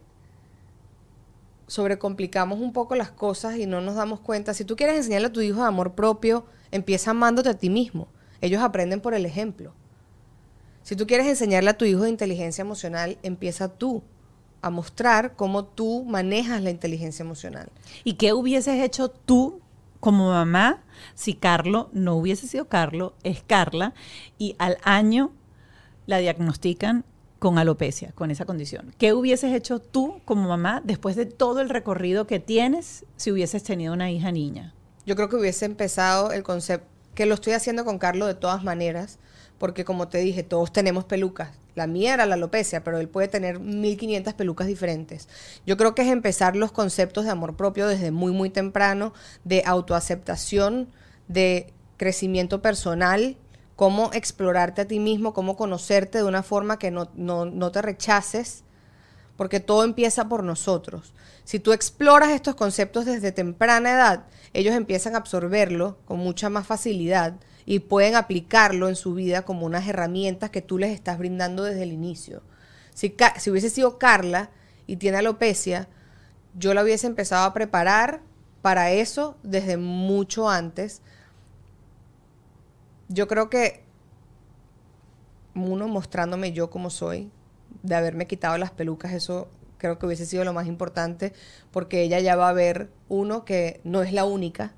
Speaker 3: sobrecomplicamos un poco las cosas y no nos damos cuenta. Si tú quieres enseñarle a tu hijo amor propio, empieza amándote a ti mismo. Ellos aprenden por el ejemplo. Si tú quieres enseñarle a tu hijo de inteligencia emocional, empieza tú a mostrar cómo tú manejas la inteligencia emocional.
Speaker 2: ¿Y qué hubieses hecho tú como mamá si Carlo no hubiese sido Carlo, es Carla, y al año la diagnostican con alopecia, con esa condición? ¿Qué hubieses hecho tú como mamá después de todo el recorrido que tienes si hubieses tenido una hija niña?
Speaker 3: Yo creo que hubiese empezado el concepto, que lo estoy haciendo con Carlos de todas maneras, porque como te dije, todos tenemos pelucas. La mía era la alopecia, pero él puede tener 1500 pelucas diferentes. Yo creo que es empezar los conceptos de amor propio desde muy, muy temprano, de autoaceptación, de crecimiento personal, cómo explorarte a ti mismo, cómo conocerte de una forma que no, no, no te rechaces, porque todo empieza por nosotros. Si tú exploras estos conceptos desde temprana edad, ellos empiezan a absorberlo con mucha más facilidad y pueden aplicarlo en su vida como unas herramientas que tú les estás brindando desde el inicio. Si, si hubiese sido Carla y tiene alopecia, yo la hubiese empezado a preparar para eso desde mucho antes. Yo creo que uno mostrándome yo como soy, de haberme quitado las pelucas, eso creo que hubiese sido lo más importante, porque ella ya va a ver, uno, que no es la única,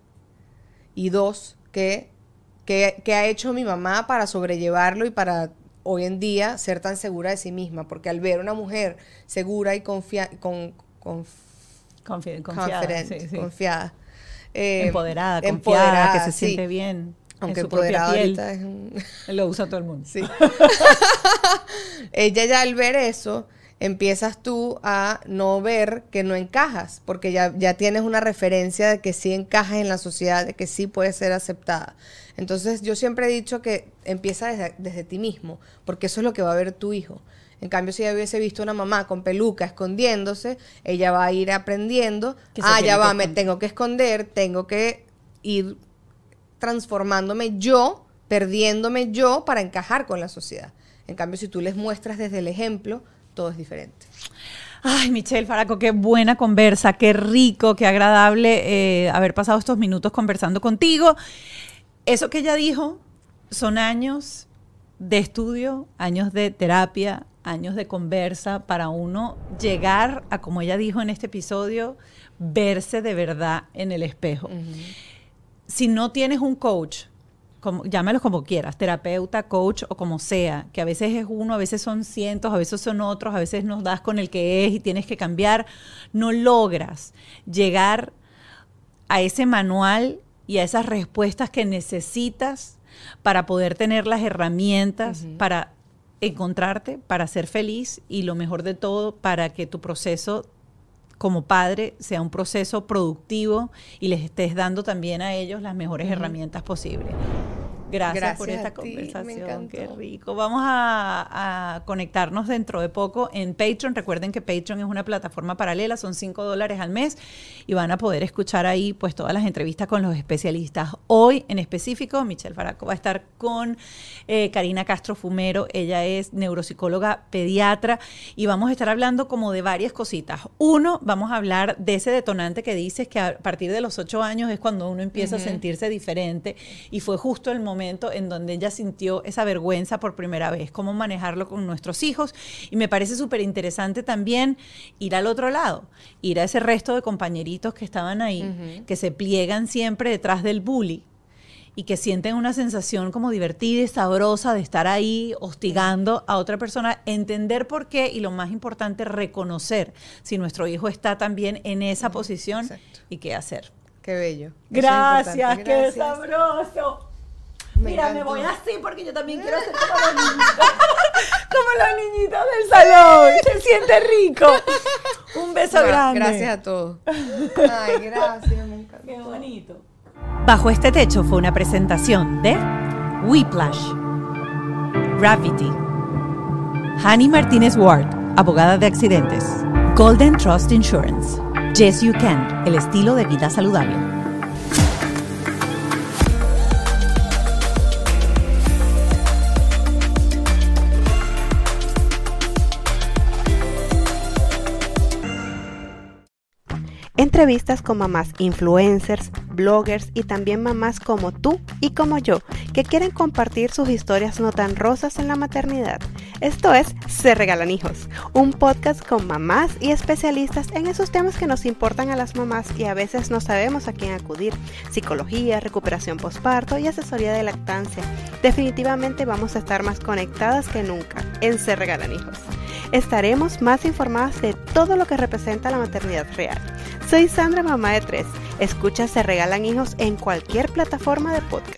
Speaker 3: y dos, que, que, que ha hecho mi mamá para sobrellevarlo y para hoy en día ser tan segura de sí misma, porque al ver una mujer segura y confia con, con-
Speaker 2: Confi- confiada,
Speaker 3: confident,
Speaker 2: sí, sí.
Speaker 3: confiada, eh,
Speaker 2: empoderada, confiada,
Speaker 3: empoderada,
Speaker 2: que se
Speaker 3: sí.
Speaker 2: siente bien
Speaker 3: Aunque
Speaker 2: en su
Speaker 3: empoderada
Speaker 2: piel.
Speaker 3: ahorita es un...
Speaker 2: Lo usa todo el mundo.
Speaker 3: Sí. Ella ya al ver eso, empiezas tú a no ver que no encajas, porque ya, ya tienes una referencia de que sí encajas en la sociedad, de que sí puedes ser aceptada. Entonces yo siempre he dicho que empieza desde, desde ti mismo, porque eso es lo que va a ver tu hijo. En cambio, si ella hubiese visto una mamá con peluca escondiéndose, ella va a ir aprendiendo, ah, ya va, me tengo que esconder, tengo que ir transformándome yo, perdiéndome yo para encajar con la sociedad. En cambio, si tú les muestras desde el ejemplo, todo es diferente.
Speaker 2: Ay, Michelle Faraco, qué buena conversa, qué rico, qué agradable eh, haber pasado estos minutos conversando contigo. Eso que ella dijo son años de estudio, años de terapia, años de conversa para uno llegar a, como ella dijo en este episodio, verse de verdad en el espejo. Si no tienes un coach como, llámalos como quieras, terapeuta, coach o como sea, que a veces es uno, a veces son cientos, a veces son otros, a veces nos das con el que es y tienes que cambiar, no logras llegar a ese manual y a esas respuestas que necesitas para poder tener las herramientas para encontrarte, para ser feliz y lo mejor de todo, para que tu proceso como padre sea un proceso productivo y les estés dando también a ellos las mejores herramientas posibles. Gracias, por esta conversación. Qué rico. Vamos a, conectarnos dentro de poco en Patreon. Recuerden que Patreon es una plataforma paralela, son 5 dólares al mes y van a poder escuchar ahí pues todas las entrevistas con los especialistas. Hoy en específico, Michelle Faraco va a estar con eh, Karina Castro Fumero. Ella es neuropsicóloga pediatra y vamos a estar hablando como de varias cositas. Uno, vamos a hablar de ese detonante que dices que a partir de los 8 años es cuando uno empieza a sentirse diferente y fue justo el momento en donde ella sintió esa vergüenza por primera vez, cómo manejarlo con nuestros hijos. Y me parece súper interesante también ir al otro lado, ir a ese resto de compañeritos que estaban ahí, que se pliegan siempre detrás del bully y que sienten una sensación como divertida y sabrosa de estar ahí hostigando a otra persona, entender por qué y lo más importante, reconocer si nuestro hijo está también en esa posición y qué hacer.
Speaker 3: Qué bello.
Speaker 2: Gracias, qué sabroso. Mira, me voy así porque yo también quiero ser como los niñitos. como los niñitos del salón. Se siente rico. Un beso grande.
Speaker 3: Gracias a todos. Ay, gracias, me.
Speaker 2: Qué bonito. Bajo este techo fue una presentación de Whiplash, Gravity, Honey Martínez Ward, abogada de accidentes, Golden Trust Insurance, Yes You Can, el estilo de vida saludable.
Speaker 4: Entrevistas con mamás influencers, bloggers y también mamás como tú y como yo, que quieren compartir sus historias no tan rosas en la maternidad. Esto es Se Regalan Hijos, un podcast con mamás y especialistas en esos temas que nos importan a las mamás y a veces no sabemos a quién acudir. Psicología, recuperación postparto y asesoría de lactancia. Definitivamente vamos a estar más conectadas que nunca en Se Regalan Hijos. Estaremos más informadas de todo lo que representa la maternidad real soy Sandra, mamá de tres. Escucha Se Regalan Hijos en cualquier plataforma de podcast.